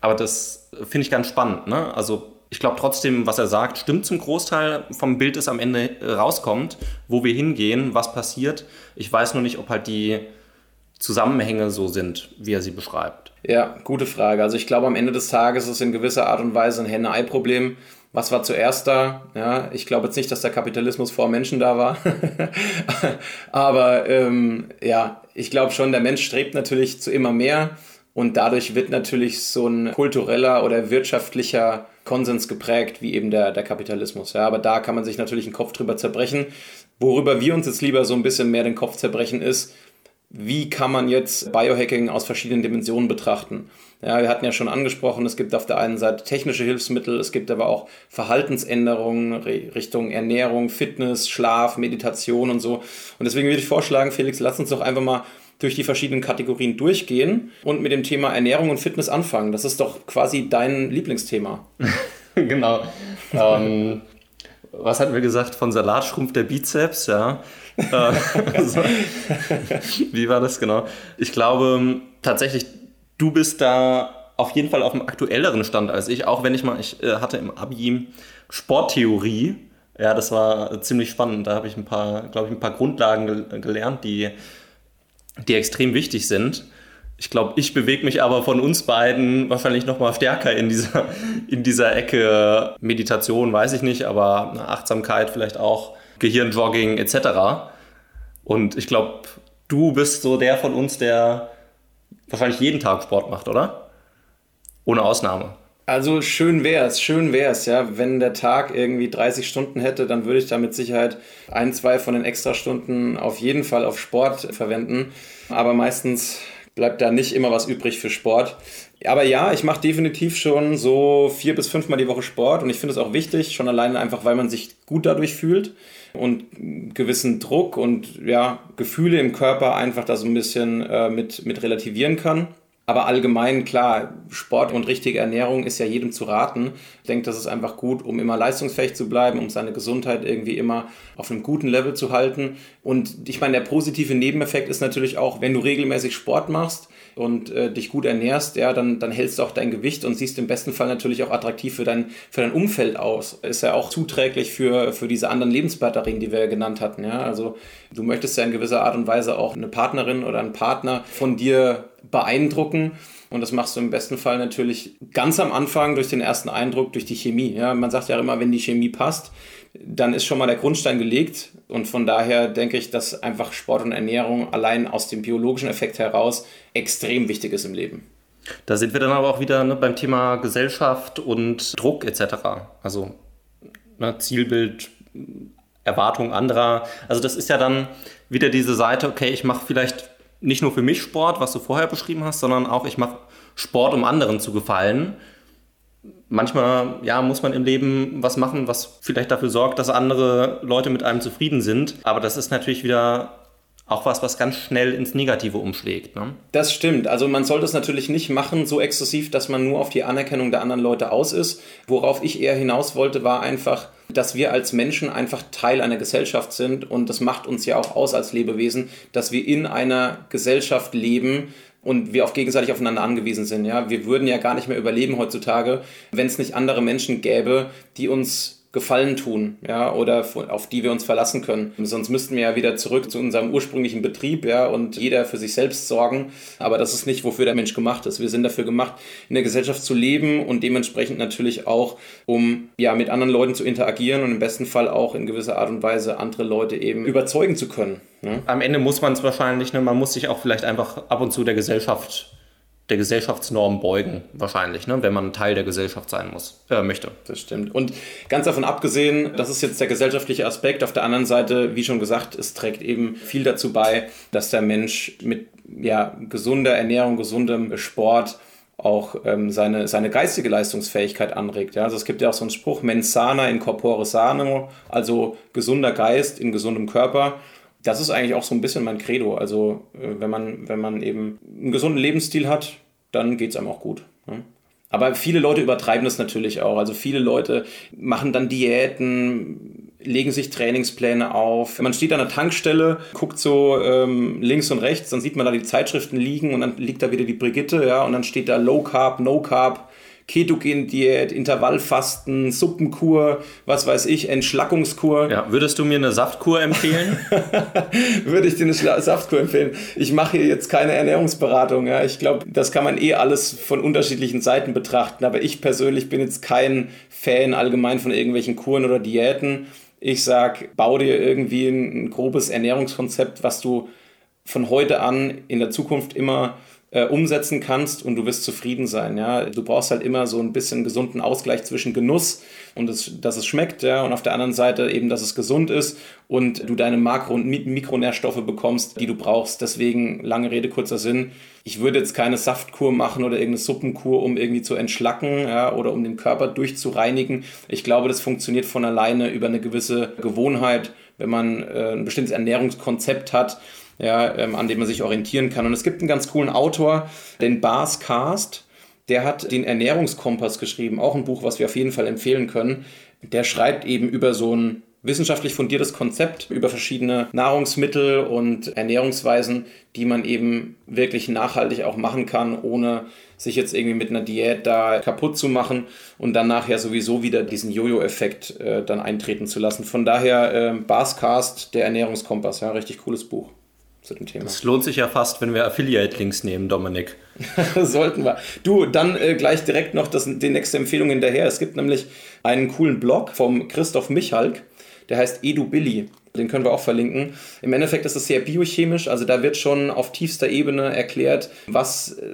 Aber das finde ich ganz spannend. Ne? Also ich glaube trotzdem, was er sagt, stimmt zum Großteil vom Bild, das am Ende rauskommt, wo wir hingehen, was passiert. Ich weiß nur nicht, ob halt die Zusammenhänge so sind, wie er sie beschreibt? Ja, gute Frage. Also ich glaube, am Ende des Tages ist es in gewisser Art und Weise ein Henne-Ei-Problem. Was war zuerst da? Ja, ich glaube jetzt nicht, dass der Kapitalismus vor Menschen da war. Aber ähm, ja, ich glaube schon, der Mensch strebt natürlich zu immer mehr. Und dadurch wird natürlich so ein kultureller oder wirtschaftlicher Konsens geprägt, wie eben der, der Kapitalismus. Ja, aber da kann man sich natürlich einen Kopf drüber zerbrechen. Worüber wir uns jetzt lieber so ein bisschen mehr den Kopf zerbrechen, ist, wie kann man jetzt Biohacking aus verschiedenen Dimensionen betrachten. Ja, wir hatten ja schon angesprochen, es gibt auf der einen Seite technische Hilfsmittel, es gibt aber auch Verhaltensänderungen Richtung Ernährung, Fitness, Schlaf, Meditation und so. Und deswegen würde ich vorschlagen, Felix, lass uns doch einfach mal durch die verschiedenen Kategorien durchgehen und mit dem Thema Ernährung und Fitness anfangen. Das ist doch quasi dein Lieblingsthema. genau. ähm, was hatten wir gesagt? Von Salat schrumpft der Bizeps, ja. also, wie war das genau? Ich glaube tatsächlich, du bist da auf jeden Fall auf einem aktuelleren Stand als ich, auch wenn ich mal, ich äh, hatte im Abi Sporttheorie. Ja, das war ziemlich spannend. Da habe ich ein paar, glaube ich, ein paar Grundlagen gelernt, die, die extrem wichtig sind. Ich glaube, ich bewege mich aber von uns beiden wahrscheinlich noch mal stärker in dieser, in dieser Ecke Meditation, weiß ich nicht, aber Achtsamkeit vielleicht auch, Gehirnjogging etc. Und ich glaube, du bist so der von uns, der wahrscheinlich jeden Tag Sport macht, oder? Ohne Ausnahme. Also schön wär's, schön wär's, ja. Wenn der Tag irgendwie 30 Stunden hätte, dann würde ich da mit Sicherheit ein, zwei von den Extrastunden auf jeden Fall auf Sport verwenden. Aber meistens bleibt da nicht immer was übrig für Sport. Aber ja, ich mache definitiv schon so vier bis fünfmal die Woche Sport und ich finde es auch wichtig, schon alleine einfach, weil man sich gut dadurch fühlt und gewissen Druck und ja, Gefühle im Körper einfach da so ein bisschen äh, mit, mit relativieren kann. Aber allgemein, klar, Sport und richtige Ernährung ist ja jedem zu raten. Ich denke, das ist einfach gut, um immer leistungsfähig zu bleiben, um seine Gesundheit irgendwie immer auf einem guten Level zu halten. Und ich meine, der positive Nebeneffekt ist natürlich auch, wenn du regelmäßig Sport machst, und äh, dich gut ernährst, ja, dann, dann hältst du auch dein Gewicht und siehst im besten Fall natürlich auch attraktiv für dein, für dein Umfeld aus. Ist ja auch zuträglich für, für diese anderen Lebensbatterien, die wir genannt hatten. Ja? Also du möchtest ja in gewisser Art und Weise auch eine Partnerin oder einen Partner von dir beeindrucken. Und das machst du im besten Fall natürlich ganz am Anfang durch den ersten Eindruck, durch die Chemie. Ja, man sagt ja immer, wenn die Chemie passt, dann ist schon mal der Grundstein gelegt. Und von daher denke ich, dass einfach Sport und Ernährung allein aus dem biologischen Effekt heraus extrem wichtig ist im Leben. Da sind wir dann aber auch wieder ne, beim Thema Gesellschaft und Druck etc. Also ne, Zielbild, Erwartung anderer. Also das ist ja dann wieder diese Seite, okay, ich mache vielleicht nicht nur für mich Sport, was du vorher beschrieben hast, sondern auch ich mache Sport, um anderen zu gefallen manchmal ja, muss man im Leben was machen, was vielleicht dafür sorgt, dass andere Leute mit einem zufrieden sind. Aber das ist natürlich wieder auch was, was ganz schnell ins Negative umschlägt. Ne? Das stimmt. Also man sollte es natürlich nicht machen, so exzessiv, dass man nur auf die Anerkennung der anderen Leute aus ist. Worauf ich eher hinaus wollte, war einfach, dass wir als Menschen einfach Teil einer Gesellschaft sind und das macht uns ja auch aus als Lebewesen, dass wir in einer Gesellschaft leben, und wir auch gegenseitig aufeinander angewiesen sind. Ja? Wir würden ja gar nicht mehr überleben heutzutage, wenn es nicht andere Menschen gäbe, die uns Gefallen tun, ja, oder auf die wir uns verlassen können. Sonst müssten wir ja wieder zurück zu unserem ursprünglichen Betrieb, ja, und jeder für sich selbst sorgen. Aber das ist nicht, wofür der Mensch gemacht ist. Wir sind dafür gemacht, in der Gesellschaft zu leben und dementsprechend natürlich auch, um ja mit anderen Leuten zu interagieren und im besten Fall auch in gewisser Art und Weise andere Leute eben überzeugen zu können. Ne? Am Ende muss man es wahrscheinlich, ne, man muss sich auch vielleicht einfach ab und zu der Gesellschaft der Gesellschaftsnorm beugen, wahrscheinlich, ne? wenn man Teil der Gesellschaft sein muss, äh, möchte. Das stimmt. Und ganz davon abgesehen, das ist jetzt der gesellschaftliche Aspekt. Auf der anderen Seite, wie schon gesagt, es trägt eben viel dazu bei, dass der Mensch mit ja, gesunder Ernährung, gesundem Sport auch ähm, seine, seine geistige Leistungsfähigkeit anregt. Ja? Also es gibt ja auch so einen Spruch, mens sana in corpore sano, also gesunder Geist in gesundem Körper das ist eigentlich auch so ein bisschen mein Credo. Also, äh, wenn man, wenn man eben einen gesunden Lebensstil hat, dann geht es einem auch gut. Ne? Aber viele Leute übertreiben das natürlich auch. Also viele Leute machen dann Diäten, legen sich Trainingspläne auf. Man steht an der Tankstelle, guckt so ähm, links und rechts, dann sieht man da die Zeitschriften liegen und dann liegt da wieder die Brigitte, ja, und dann steht da Low Carb, No Carb, Ketogen-Diät, Intervallfasten, Suppenkur, was weiß ich, Entschlackungskur. Ja, würdest du mir eine Saftkur empfehlen? Würde ich dir eine Saftkur empfehlen. Ich mache hier jetzt keine Ernährungsberatung. Ja. Ich glaube, das kann man eh alles von unterschiedlichen Seiten betrachten. Aber ich persönlich bin jetzt kein Fan allgemein von irgendwelchen Kuren oder Diäten. Ich sag, bau dir irgendwie ein, ein grobes Ernährungskonzept, was du von heute an in der Zukunft immer äh, umsetzen kannst und du wirst zufrieden sein. Ja? Du brauchst halt immer so ein bisschen gesunden Ausgleich zwischen Genuss und es, dass es schmeckt ja? und auf der anderen Seite eben, dass es gesund ist und du deine Makro- und Mikronährstoffe bekommst, die du brauchst. Deswegen, lange Rede, kurzer Sinn, ich würde jetzt keine Saftkur machen oder irgendeine Suppenkur, um irgendwie zu entschlacken ja? oder um den Körper durchzureinigen. Ich glaube, das funktioniert von alleine über eine gewisse Gewohnheit, wenn man äh, ein bestimmtes Ernährungskonzept hat ja, ähm, an dem man sich orientieren kann. Und es gibt einen ganz coolen Autor, den Bas Cast, der hat den Ernährungskompass geschrieben, auch ein Buch, was wir auf jeden Fall empfehlen können. Der schreibt eben über so ein wissenschaftlich fundiertes Konzept über verschiedene Nahrungsmittel und Ernährungsweisen, die man eben wirklich nachhaltig auch machen kann, ohne sich jetzt irgendwie mit einer Diät da kaputt zu machen und dann nachher sowieso wieder diesen Jojo-Effekt äh, dann eintreten zu lassen. Von daher äh, Bascast, der Ernährungskompass, ja, richtig cooles Buch zu dem Thema. Es lohnt sich ja fast, wenn wir Affiliate-Links nehmen, Dominik. Sollten wir. Du, dann äh, gleich direkt noch das, die nächste Empfehlung hinterher. Es gibt nämlich einen coolen Blog vom Christoph Michalk, der heißt EduBilly. Den können wir auch verlinken. Im Endeffekt ist es sehr biochemisch, also da wird schon auf tiefster Ebene erklärt, was äh,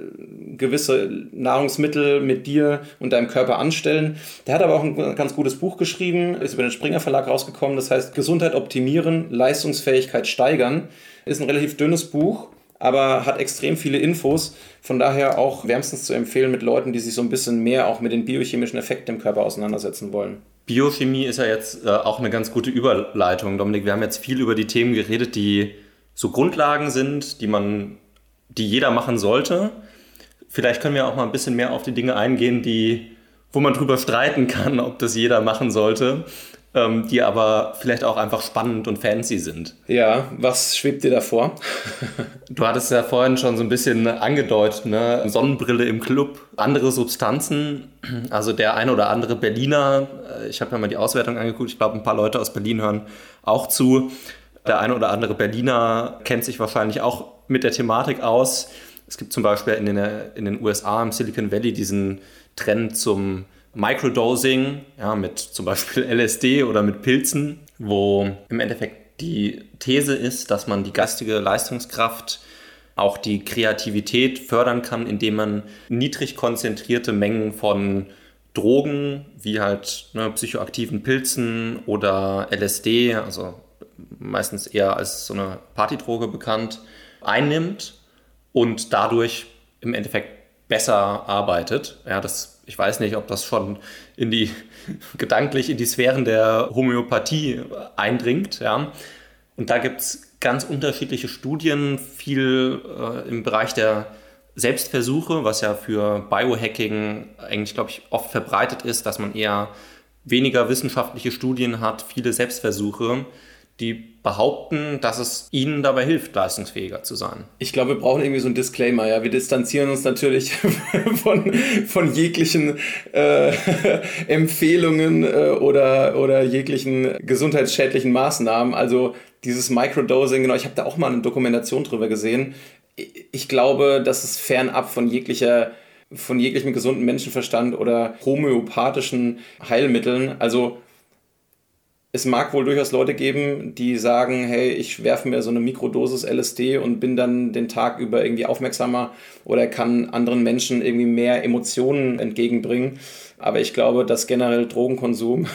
gewisse Nahrungsmittel mit dir und deinem Körper anstellen. Der hat aber auch ein ganz gutes Buch geschrieben, ist über den Springer Verlag rausgekommen, das heißt Gesundheit optimieren, Leistungsfähigkeit steigern. Ist ein relativ dünnes Buch, aber hat extrem viele Infos. Von daher auch wärmstens zu empfehlen mit Leuten, die sich so ein bisschen mehr auch mit den biochemischen Effekten im Körper auseinandersetzen wollen. Biochemie ist ja jetzt äh, auch eine ganz gute Überleitung, Dominik. Wir haben jetzt viel über die Themen geredet, die so Grundlagen sind, die man, die jeder machen sollte. Vielleicht können wir auch mal ein bisschen mehr auf die Dinge eingehen, die, wo man drüber streiten kann, ob das jeder machen sollte ähm, die aber vielleicht auch einfach spannend und fancy sind. Ja, was schwebt dir da vor? du hattest ja vorhin schon so ein bisschen angedeutet, ne? Sonnenbrille im Club, andere Substanzen. Also der ein oder andere Berliner, äh, ich habe ja mal die Auswertung angeguckt, ich glaube, ein paar Leute aus Berlin hören auch zu. Der ein oder andere Berliner kennt sich wahrscheinlich auch mit der Thematik aus. Es gibt zum Beispiel in den, in den USA, im Silicon Valley, diesen Trend zum Microdosing, ja, mit zum Beispiel LSD oder mit Pilzen, wo im Endeffekt die These ist, dass man die geistige Leistungskraft, auch die Kreativität fördern kann, indem man niedrig konzentrierte Mengen von Drogen, wie halt ne, psychoaktiven Pilzen oder LSD, also meistens eher als so eine Partydroge bekannt, einnimmt und dadurch im Endeffekt besser arbeitet. Ja, das ich weiß nicht, ob das schon in die gedanklich in die Sphären der Homöopathie eindringt. Ja. Und da gibt es ganz unterschiedliche Studien, viel äh, im Bereich der Selbstversuche, was ja für Biohacking eigentlich, glaube ich, oft verbreitet ist, dass man eher weniger wissenschaftliche Studien hat, viele Selbstversuche die behaupten, dass es ihnen dabei hilft, leistungsfähiger zu sein. Ich glaube, wir brauchen irgendwie so einen Disclaimer. Ja, wir distanzieren uns natürlich von, von jeglichen äh, Empfehlungen äh, oder, oder jeglichen gesundheitsschädlichen Maßnahmen. Also dieses Microdosing, genau, ich habe da auch mal eine Dokumentation drüber gesehen. Ich glaube, das ist fernab von jeglicher von jeglichem gesunden Menschenverstand oder homöopathischen Heilmitteln. Also es mag wohl durchaus Leute geben, die sagen, hey, ich werfe mir so eine Mikrodosis LSD und bin dann den Tag über irgendwie aufmerksamer oder kann anderen Menschen irgendwie mehr Emotionen entgegenbringen. Aber ich glaube, dass generell Drogenkonsum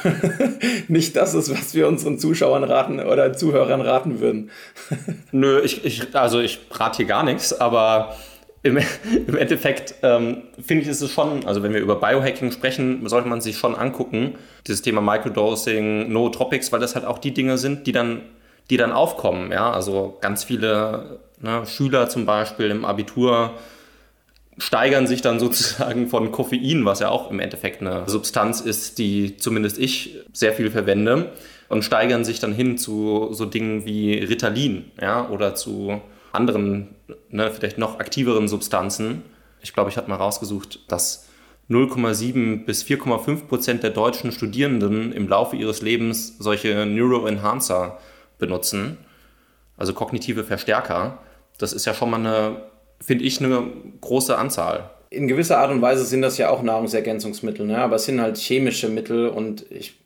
nicht das ist, was wir unseren Zuschauern raten oder Zuhörern raten würden. Nö, ich, ich, also ich rate hier gar nichts, aber im, im Endeffekt ähm, finde ich, ist es schon, also wenn wir über Biohacking sprechen, sollte man sich schon angucken, dieses Thema Microdosing, Nootropics, weil das halt auch die Dinge sind, die dann, die dann aufkommen. Ja? Also ganz viele ne, Schüler zum Beispiel im Abitur steigern sich dann sozusagen von Koffein, was ja auch im Endeffekt eine Substanz ist, die zumindest ich sehr viel verwende, und steigern sich dann hin zu so Dingen wie Ritalin ja? oder zu anderen, ne, vielleicht noch aktiveren Substanzen. Ich glaube, ich habe mal rausgesucht, dass 0,7 bis 4,5 Prozent der deutschen Studierenden im Laufe ihres Lebens solche Neuroenhancer benutzen, also kognitive Verstärker. Das ist ja schon mal eine, finde ich, eine große Anzahl. In gewisser Art und Weise sind das ja auch Nahrungsergänzungsmittel, ne? aber es sind halt chemische Mittel und ich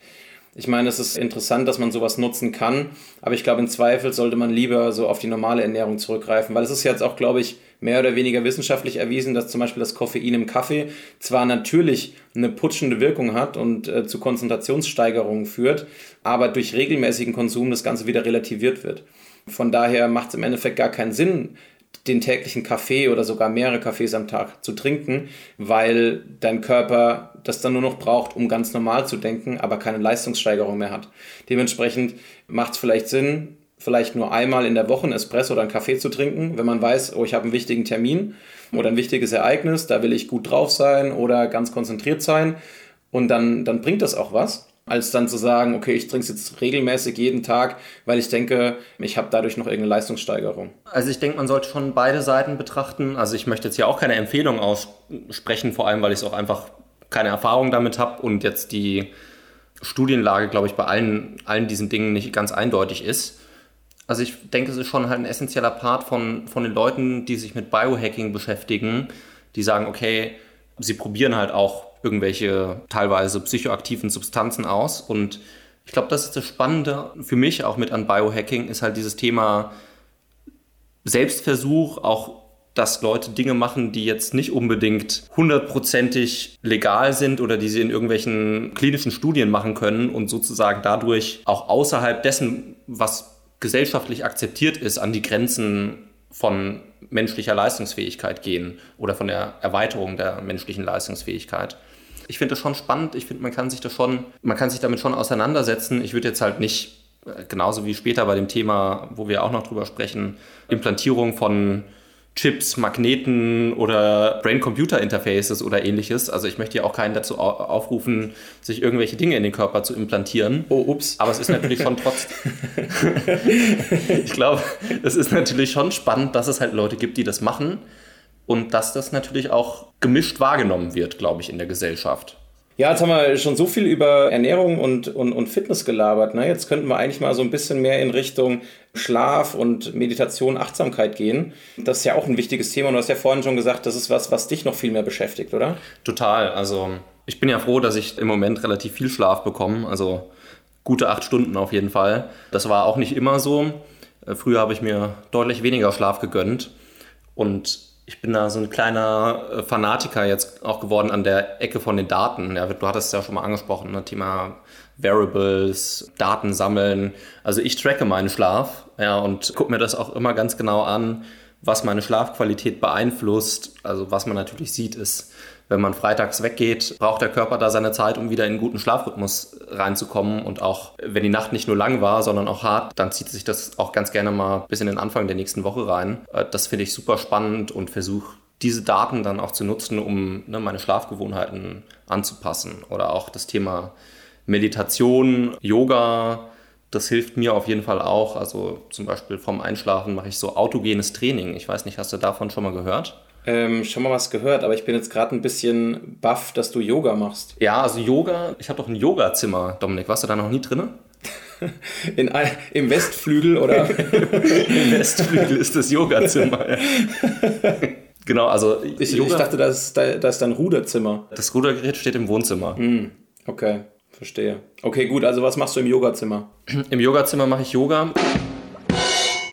ich meine, es ist interessant, dass man sowas nutzen kann, aber ich glaube, im Zweifel sollte man lieber so auf die normale Ernährung zurückgreifen, weil es ist jetzt auch, glaube ich, mehr oder weniger wissenschaftlich erwiesen, dass zum Beispiel das Koffein im Kaffee zwar natürlich eine putschende Wirkung hat und äh, zu Konzentrationssteigerungen führt, aber durch regelmäßigen Konsum das Ganze wieder relativiert wird. Von daher macht es im Endeffekt gar keinen Sinn, den täglichen Kaffee oder sogar mehrere Kaffees am Tag zu trinken, weil dein Körper das dann nur noch braucht, um ganz normal zu denken, aber keine Leistungssteigerung mehr hat. Dementsprechend macht es vielleicht Sinn, vielleicht nur einmal in der Woche ein Espresso oder einen Kaffee zu trinken, wenn man weiß, oh, ich habe einen wichtigen Termin oder ein wichtiges Ereignis, da will ich gut drauf sein oder ganz konzentriert sein und dann, dann bringt das auch was als dann zu sagen, okay, ich trinke es jetzt regelmäßig jeden Tag, weil ich denke, ich habe dadurch noch irgendeine Leistungssteigerung. Also ich denke, man sollte schon beide Seiten betrachten. Also ich möchte jetzt hier auch keine Empfehlung aussprechen, vor allem weil ich es auch einfach keine Erfahrung damit habe und jetzt die Studienlage, glaube ich, bei allen, allen diesen Dingen nicht ganz eindeutig ist. Also ich denke, es ist schon halt ein essentieller Part von, von den Leuten, die sich mit Biohacking beschäftigen, die sagen, okay, sie probieren halt auch irgendwelche teilweise psychoaktiven Substanzen aus. Und ich glaube, das ist das Spannende für mich auch mit an Biohacking, ist halt dieses Thema Selbstversuch, auch dass Leute Dinge machen, die jetzt nicht unbedingt hundertprozentig legal sind oder die sie in irgendwelchen klinischen Studien machen können und sozusagen dadurch auch außerhalb dessen, was gesellschaftlich akzeptiert ist, an die Grenzen von menschlicher Leistungsfähigkeit gehen oder von der Erweiterung der menschlichen Leistungsfähigkeit. Ich finde das schon spannend. Ich finde, man kann sich das schon, man kann sich damit schon auseinandersetzen. Ich würde jetzt halt nicht, äh, genauso wie später bei dem Thema, wo wir auch noch drüber sprechen, Implantierung von Chips, Magneten oder Brain-Computer-Interfaces oder ähnliches. Also ich möchte ja auch keinen dazu aufrufen, sich irgendwelche Dinge in den Körper zu implantieren. Oh, ups. Aber es ist natürlich schon trotz. ich glaube, es ist natürlich schon spannend, dass es halt Leute gibt, die das machen und dass das natürlich auch gemischt wahrgenommen wird, glaube ich, in der Gesellschaft. Ja, jetzt haben wir schon so viel über Ernährung und, und, und Fitness gelabert. Ne? Jetzt könnten wir eigentlich mal so ein bisschen mehr in Richtung Schlaf und Meditation, Achtsamkeit gehen. Das ist ja auch ein wichtiges Thema. Und du hast ja vorhin schon gesagt, das ist was, was dich noch viel mehr beschäftigt, oder? Total. Also ich bin ja froh, dass ich im Moment relativ viel Schlaf bekomme. Also gute acht Stunden auf jeden Fall. Das war auch nicht immer so. Äh, früher habe ich mir deutlich weniger Schlaf gegönnt. Und ich bin da so ein kleiner äh, Fanatiker jetzt auch geworden an der Ecke von den Daten. Ja, du hattest es ja schon mal angesprochen, ne? Thema Variables, Daten sammeln. Also ich tracke meinen Schlaf ja, und gucke mir das auch immer ganz genau an, was meine Schlafqualität beeinflusst. Also was man natürlich sieht, ist, wenn man freitags weggeht, braucht der Körper da seine Zeit, um wieder in einen guten Schlafrhythmus reinzukommen. Und auch wenn die Nacht nicht nur lang war, sondern auch hart, dann zieht sich das auch ganz gerne mal bis in den Anfang der nächsten Woche rein. Äh, das finde ich super spannend und versuche diese Daten dann auch zu nutzen, um ne, meine Schlafgewohnheiten anzupassen. Oder auch das Thema Meditation, Yoga, das hilft mir auf jeden Fall auch. Also zum Beispiel vom Einschlafen mache ich so autogenes Training. Ich weiß nicht, hast du davon schon mal gehört? Ähm, schon mal was gehört, aber ich bin jetzt gerade ein bisschen baff, dass du Yoga machst. Ja, also Yoga, ich habe doch ein Yoga-Zimmer, Dominik. Warst du da noch nie drin? In, Im Westflügel oder? Im Westflügel ist das Yoga-Zimmer. Ja. Genau, also ich, ich dachte, das ist, das ist dein Ruderzimmer. Das Rudergerät steht im Wohnzimmer. Mm, okay, verstehe. Okay, gut, also was machst du im Yogazimmer? Im Yogazimmer mache ich Yoga.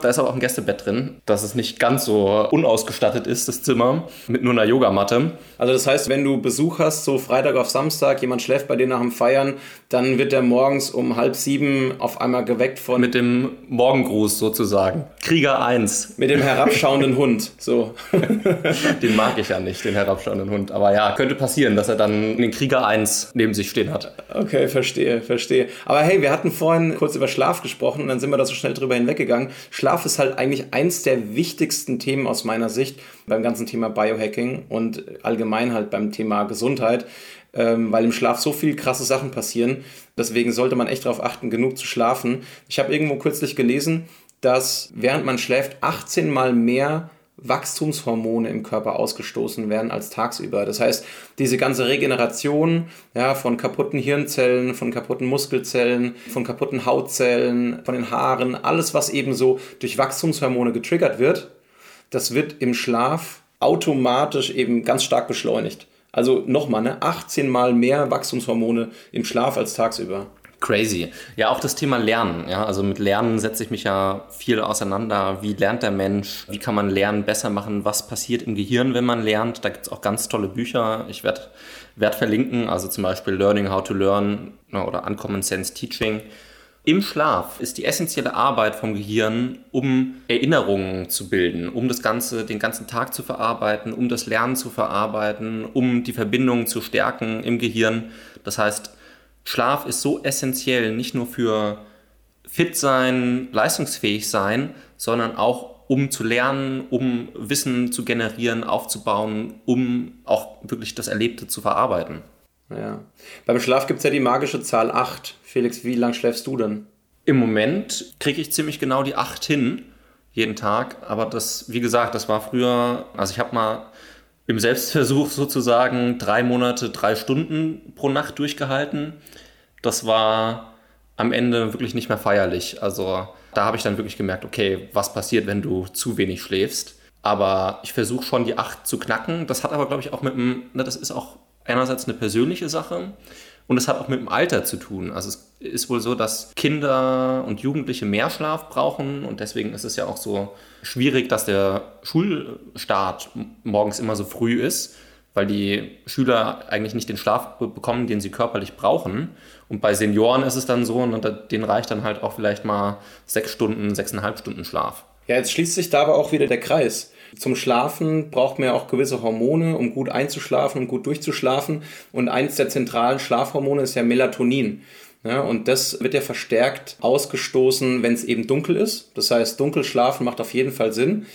Da ist aber auch ein Gästebett drin, dass es nicht ganz so unausgestattet ist, das Zimmer, mit nur einer Yogamatte. Also das heißt, wenn du Besuch hast, so Freitag auf Samstag, jemand schläft bei dir nach dem Feiern, dann wird der morgens um halb sieben auf einmal geweckt von... Mit dem Morgengruß sozusagen. Krieger 1. Mit dem herabschauenden Hund, so. den mag ich ja nicht, den herabschauenden Hund. Aber ja, könnte passieren, dass er dann den Krieger 1 neben sich stehen hat. Okay, verstehe, verstehe. Aber hey, wir hatten vorhin kurz über Schlaf gesprochen und dann sind wir da so schnell drüber hinweggegangen. Schlaf Schlaf ist halt eigentlich eins der wichtigsten Themen aus meiner Sicht beim ganzen Thema Biohacking und allgemein halt beim Thema Gesundheit, ähm, weil im Schlaf so viel krasse Sachen passieren. Deswegen sollte man echt darauf achten, genug zu schlafen. Ich habe irgendwo kürzlich gelesen, dass während man schläft 18 mal mehr Wachstumshormone im Körper ausgestoßen werden als tagsüber. Das heißt, diese ganze Regeneration ja, von kaputten Hirnzellen, von kaputten Muskelzellen, von kaputten Hautzellen, von den Haaren, alles, was eben so durch Wachstumshormone getriggert wird, das wird im Schlaf automatisch eben ganz stark beschleunigt. Also nochmal, ne, 18 mal mehr Wachstumshormone im Schlaf als tagsüber. Crazy. Ja, auch das Thema Lernen. Ja, also mit Lernen setze ich mich ja viel auseinander. Wie lernt der Mensch? Wie kann man Lernen besser machen? Was passiert im Gehirn, wenn man lernt? Da gibt es auch ganz tolle Bücher. Ich werde werd verlinken, also zum Beispiel Learning How to Learn ne, oder Uncommon Sense Teaching. Im Schlaf ist die essentielle Arbeit vom Gehirn, um Erinnerungen zu bilden, um das Ganze den ganzen Tag zu verarbeiten, um das Lernen zu verarbeiten, um die Verbindungen zu stärken im Gehirn. Das heißt, Schlaf ist so essentiell, nicht nur für fit sein, leistungsfähig sein, sondern auch um zu lernen, um Wissen zu generieren, aufzubauen, um auch wirklich das Erlebte zu verarbeiten. Ja. Beim Schlaf gibt es ja die magische Zahl 8. Felix, wie lange schläfst du denn? Im Moment kriege ich ziemlich genau die 8 hin, jeden Tag. Aber das, wie gesagt, das war früher, also ich habe mal im Selbstversuch sozusagen drei Monate, drei Stunden pro Nacht durchgehalten. Das war am Ende wirklich nicht mehr feierlich. Also da habe ich dann wirklich gemerkt, okay, was passiert, wenn du zu wenig schläfst. Aber ich versuche schon die acht zu knacken. Das hat aber, glaube ich, auch mit dem, das ist auch einerseits eine persönliche Sache und es hat auch mit dem Alter zu tun. Also es ist wohl so, dass Kinder und Jugendliche mehr Schlaf brauchen und deswegen ist es ja auch so schwierig, dass der Schulstart morgens immer so früh ist, weil die Schüler eigentlich nicht den Schlaf bekommen, den sie körperlich brauchen. Und bei Senioren ist es dann so, und denen reicht dann halt auch vielleicht mal sechs Stunden, sechseinhalb Stunden Schlaf. Ja, jetzt schließt sich da aber auch wieder der Kreis. Zum Schlafen braucht man ja auch gewisse Hormone, um gut einzuschlafen und gut durchzuschlafen. Und eins der zentralen Schlafhormone ist ja Melatonin. Ja, und das wird ja verstärkt ausgestoßen, wenn es eben dunkel ist. Das heißt, dunkel schlafen macht auf jeden Fall Sinn.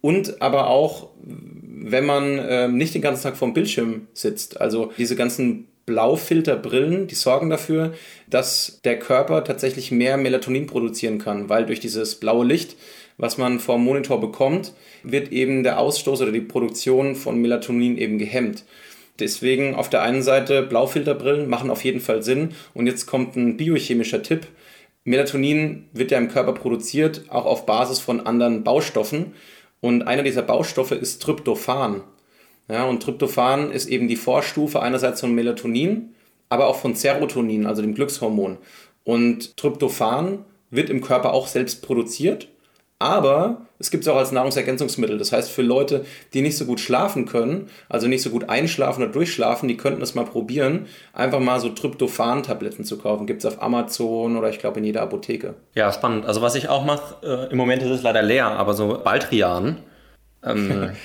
und aber auch, wenn man äh, nicht den ganzen Tag vorm Bildschirm sitzt. Also diese ganzen Blaufilterbrillen, die sorgen dafür, dass der Körper tatsächlich mehr Melatonin produzieren kann, weil durch dieses blaue Licht, was man vom Monitor bekommt, wird eben der Ausstoß oder die Produktion von Melatonin eben gehemmt. Deswegen auf der einen Seite Blaufilterbrillen machen auf jeden Fall Sinn. Und jetzt kommt ein biochemischer Tipp. Melatonin wird ja im Körper produziert, auch auf Basis von anderen Baustoffen. Und einer dieser Baustoffe ist Tryptophan. Ja, und Tryptophan ist eben die Vorstufe einerseits von Melatonin, aber auch von Serotonin, also dem Glückshormon. Und Tryptophan wird im Körper auch selbst produziert, aber es gibt es auch als Nahrungsergänzungsmittel. Das heißt, für Leute, die nicht so gut schlafen können, also nicht so gut einschlafen oder durchschlafen, die könnten das mal probieren, einfach mal so Tryptophan-Tabletten zu kaufen. Gibt es auf Amazon oder ich glaube in jeder Apotheke. Ja, spannend. Also was ich auch mache, äh, im Moment ist es leider leer, aber so Baldrian. Ähm,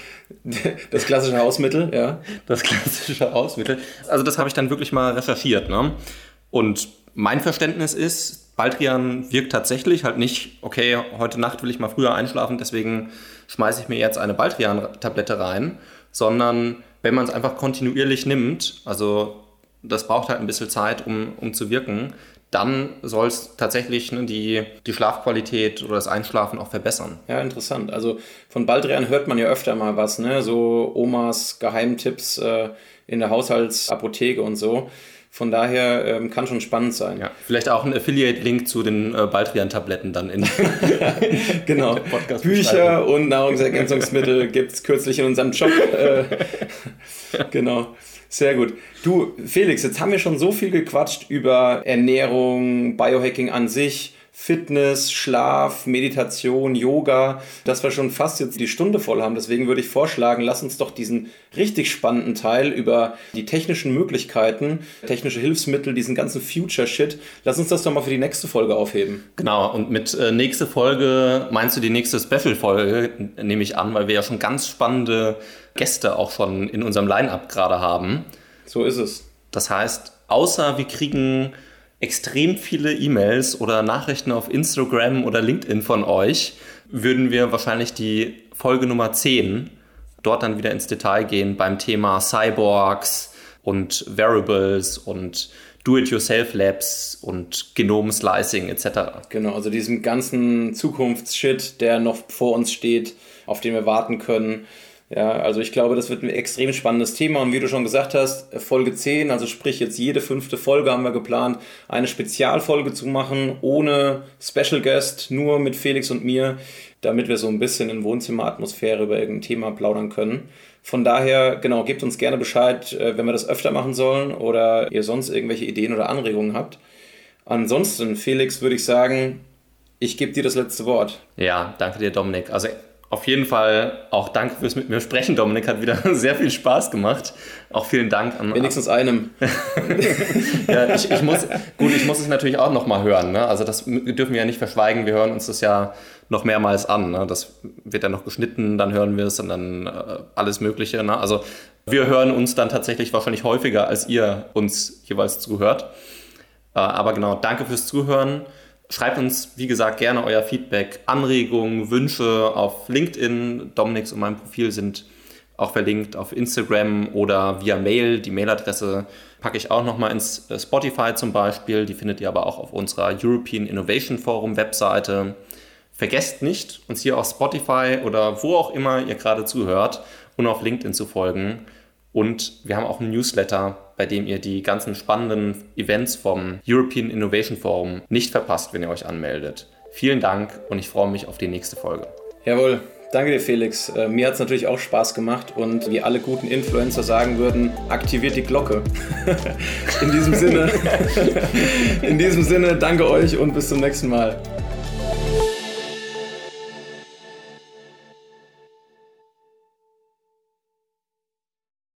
Das klassische Hausmittel, ja. Das klassische Hausmittel. Also das habe ich dann wirklich mal recherchiert. Ne? Und mein Verständnis ist, Baldrian wirkt tatsächlich halt nicht, okay, heute Nacht will ich mal früher einschlafen, deswegen schmeiße ich mir jetzt eine Baldrian-Tablette rein, sondern wenn man es einfach kontinuierlich nimmt, also das braucht halt ein bisschen Zeit, um, um zu wirken, dann soll es tatsächlich ne, die, die Schlafqualität oder das Einschlafen auch verbessern. Ja, interessant. Also von Baldrian hört man ja öfter mal was, ne? So Omas Geheimtipps äh, in der Haushaltsapotheke und so. Von daher ähm, kann schon spannend sein. Ja, vielleicht auch ein Affiliate-Link zu den äh, Baldrian-Tabletten dann in genau. in Bücher und Nahrungsergänzungsmittel gibt es kürzlich in unserem Job. Äh, genau. Sehr gut. Du, Felix, jetzt haben wir schon so viel gequatscht über Ernährung, Biohacking an sich. Fitness, Schlaf, Meditation, Yoga, dass wir schon fast jetzt die Stunde voll haben. Deswegen würde ich vorschlagen, lass uns doch diesen richtig spannenden Teil über die technischen Möglichkeiten, technische Hilfsmittel, diesen ganzen Future-Shit, lass uns das doch mal für die nächste Folge aufheben. Genau, und mit äh, nächste Folge meinst du die nächste Special-Folge, nehme ich an, weil wir ja schon ganz spannende Gäste auch schon in unserem Line-Up gerade haben. So ist es. Das heißt, außer wir kriegen extrem viele E-Mails oder Nachrichten auf Instagram oder LinkedIn von euch, würden wir wahrscheinlich die Folge Nummer 10 dort dann wieder ins Detail gehen beim Thema Cyborgs und Variables und Do-it-yourself-Labs und Genom-Slicing etc. Genau, also diesem ganzen Zukunftsshit, der noch vor uns steht, auf den wir warten können. Ja, also ich glaube, das wird ein extrem spannendes Thema und wie du schon gesagt hast, Folge 10, also sprich jetzt jede fünfte Folge haben wir geplant, eine Spezialfolge zu machen, ohne Special Guest, nur mit Felix und mir, damit wir so ein bisschen in Wohnzimmeratmosphäre über irgendein Thema plaudern können. Von daher, genau, gebt uns gerne Bescheid, äh, wenn wir das öfter machen sollen oder ihr sonst irgendwelche Ideen oder Anregungen habt. Ansonsten, Felix, würde ich sagen, ich gebe dir das letzte Wort. Ja, danke dir, Dominik. Also auf jeden Fall auch danke fürs mit mir sprechen, Dominik. Hat wieder sehr viel Spaß gemacht. Auch vielen Dank an. Wenigstens einem. ja, ich, ich, muss, gut, ich muss es natürlich auch nochmal hören. Ne? Also, das dürfen wir ja nicht verschweigen. Wir hören uns das ja noch mehrmals an. Ne? Das wird ja noch geschnitten, dann hören wir es und dann äh, alles Mögliche. Ne? Also, wir hören uns dann tatsächlich wahrscheinlich häufiger, als ihr uns jeweils zuhört. Äh, aber genau, danke fürs Zuhören. Schreibt uns, wie gesagt, gerne euer Feedback, Anregungen, Wünsche auf LinkedIn. Dominik's und mein Profil sind auch verlinkt auf Instagram oder via Mail. Die Mailadresse packe ich auch nochmal ins äh, Spotify zum Beispiel. Die findet ihr aber auch auf unserer European Innovation Forum Webseite. Vergesst nicht, uns hier auf Spotify oder wo auch immer ihr gerade zuhört und auf LinkedIn zu folgen. Und wir haben auch einen Newsletter, bei dem ihr die ganzen spannenden Events vom European Innovation Forum nicht verpasst, wenn ihr euch anmeldet. Vielen Dank und ich freue mich auf die nächste Folge. Jawohl, danke dir Felix. Äh, mir hat es natürlich auch Spaß gemacht und wie alle guten Influencer sagen würden, aktiviert die Glocke. in diesem Sinne, in diesem Sinne, danke euch und bis zum nächsten Mal.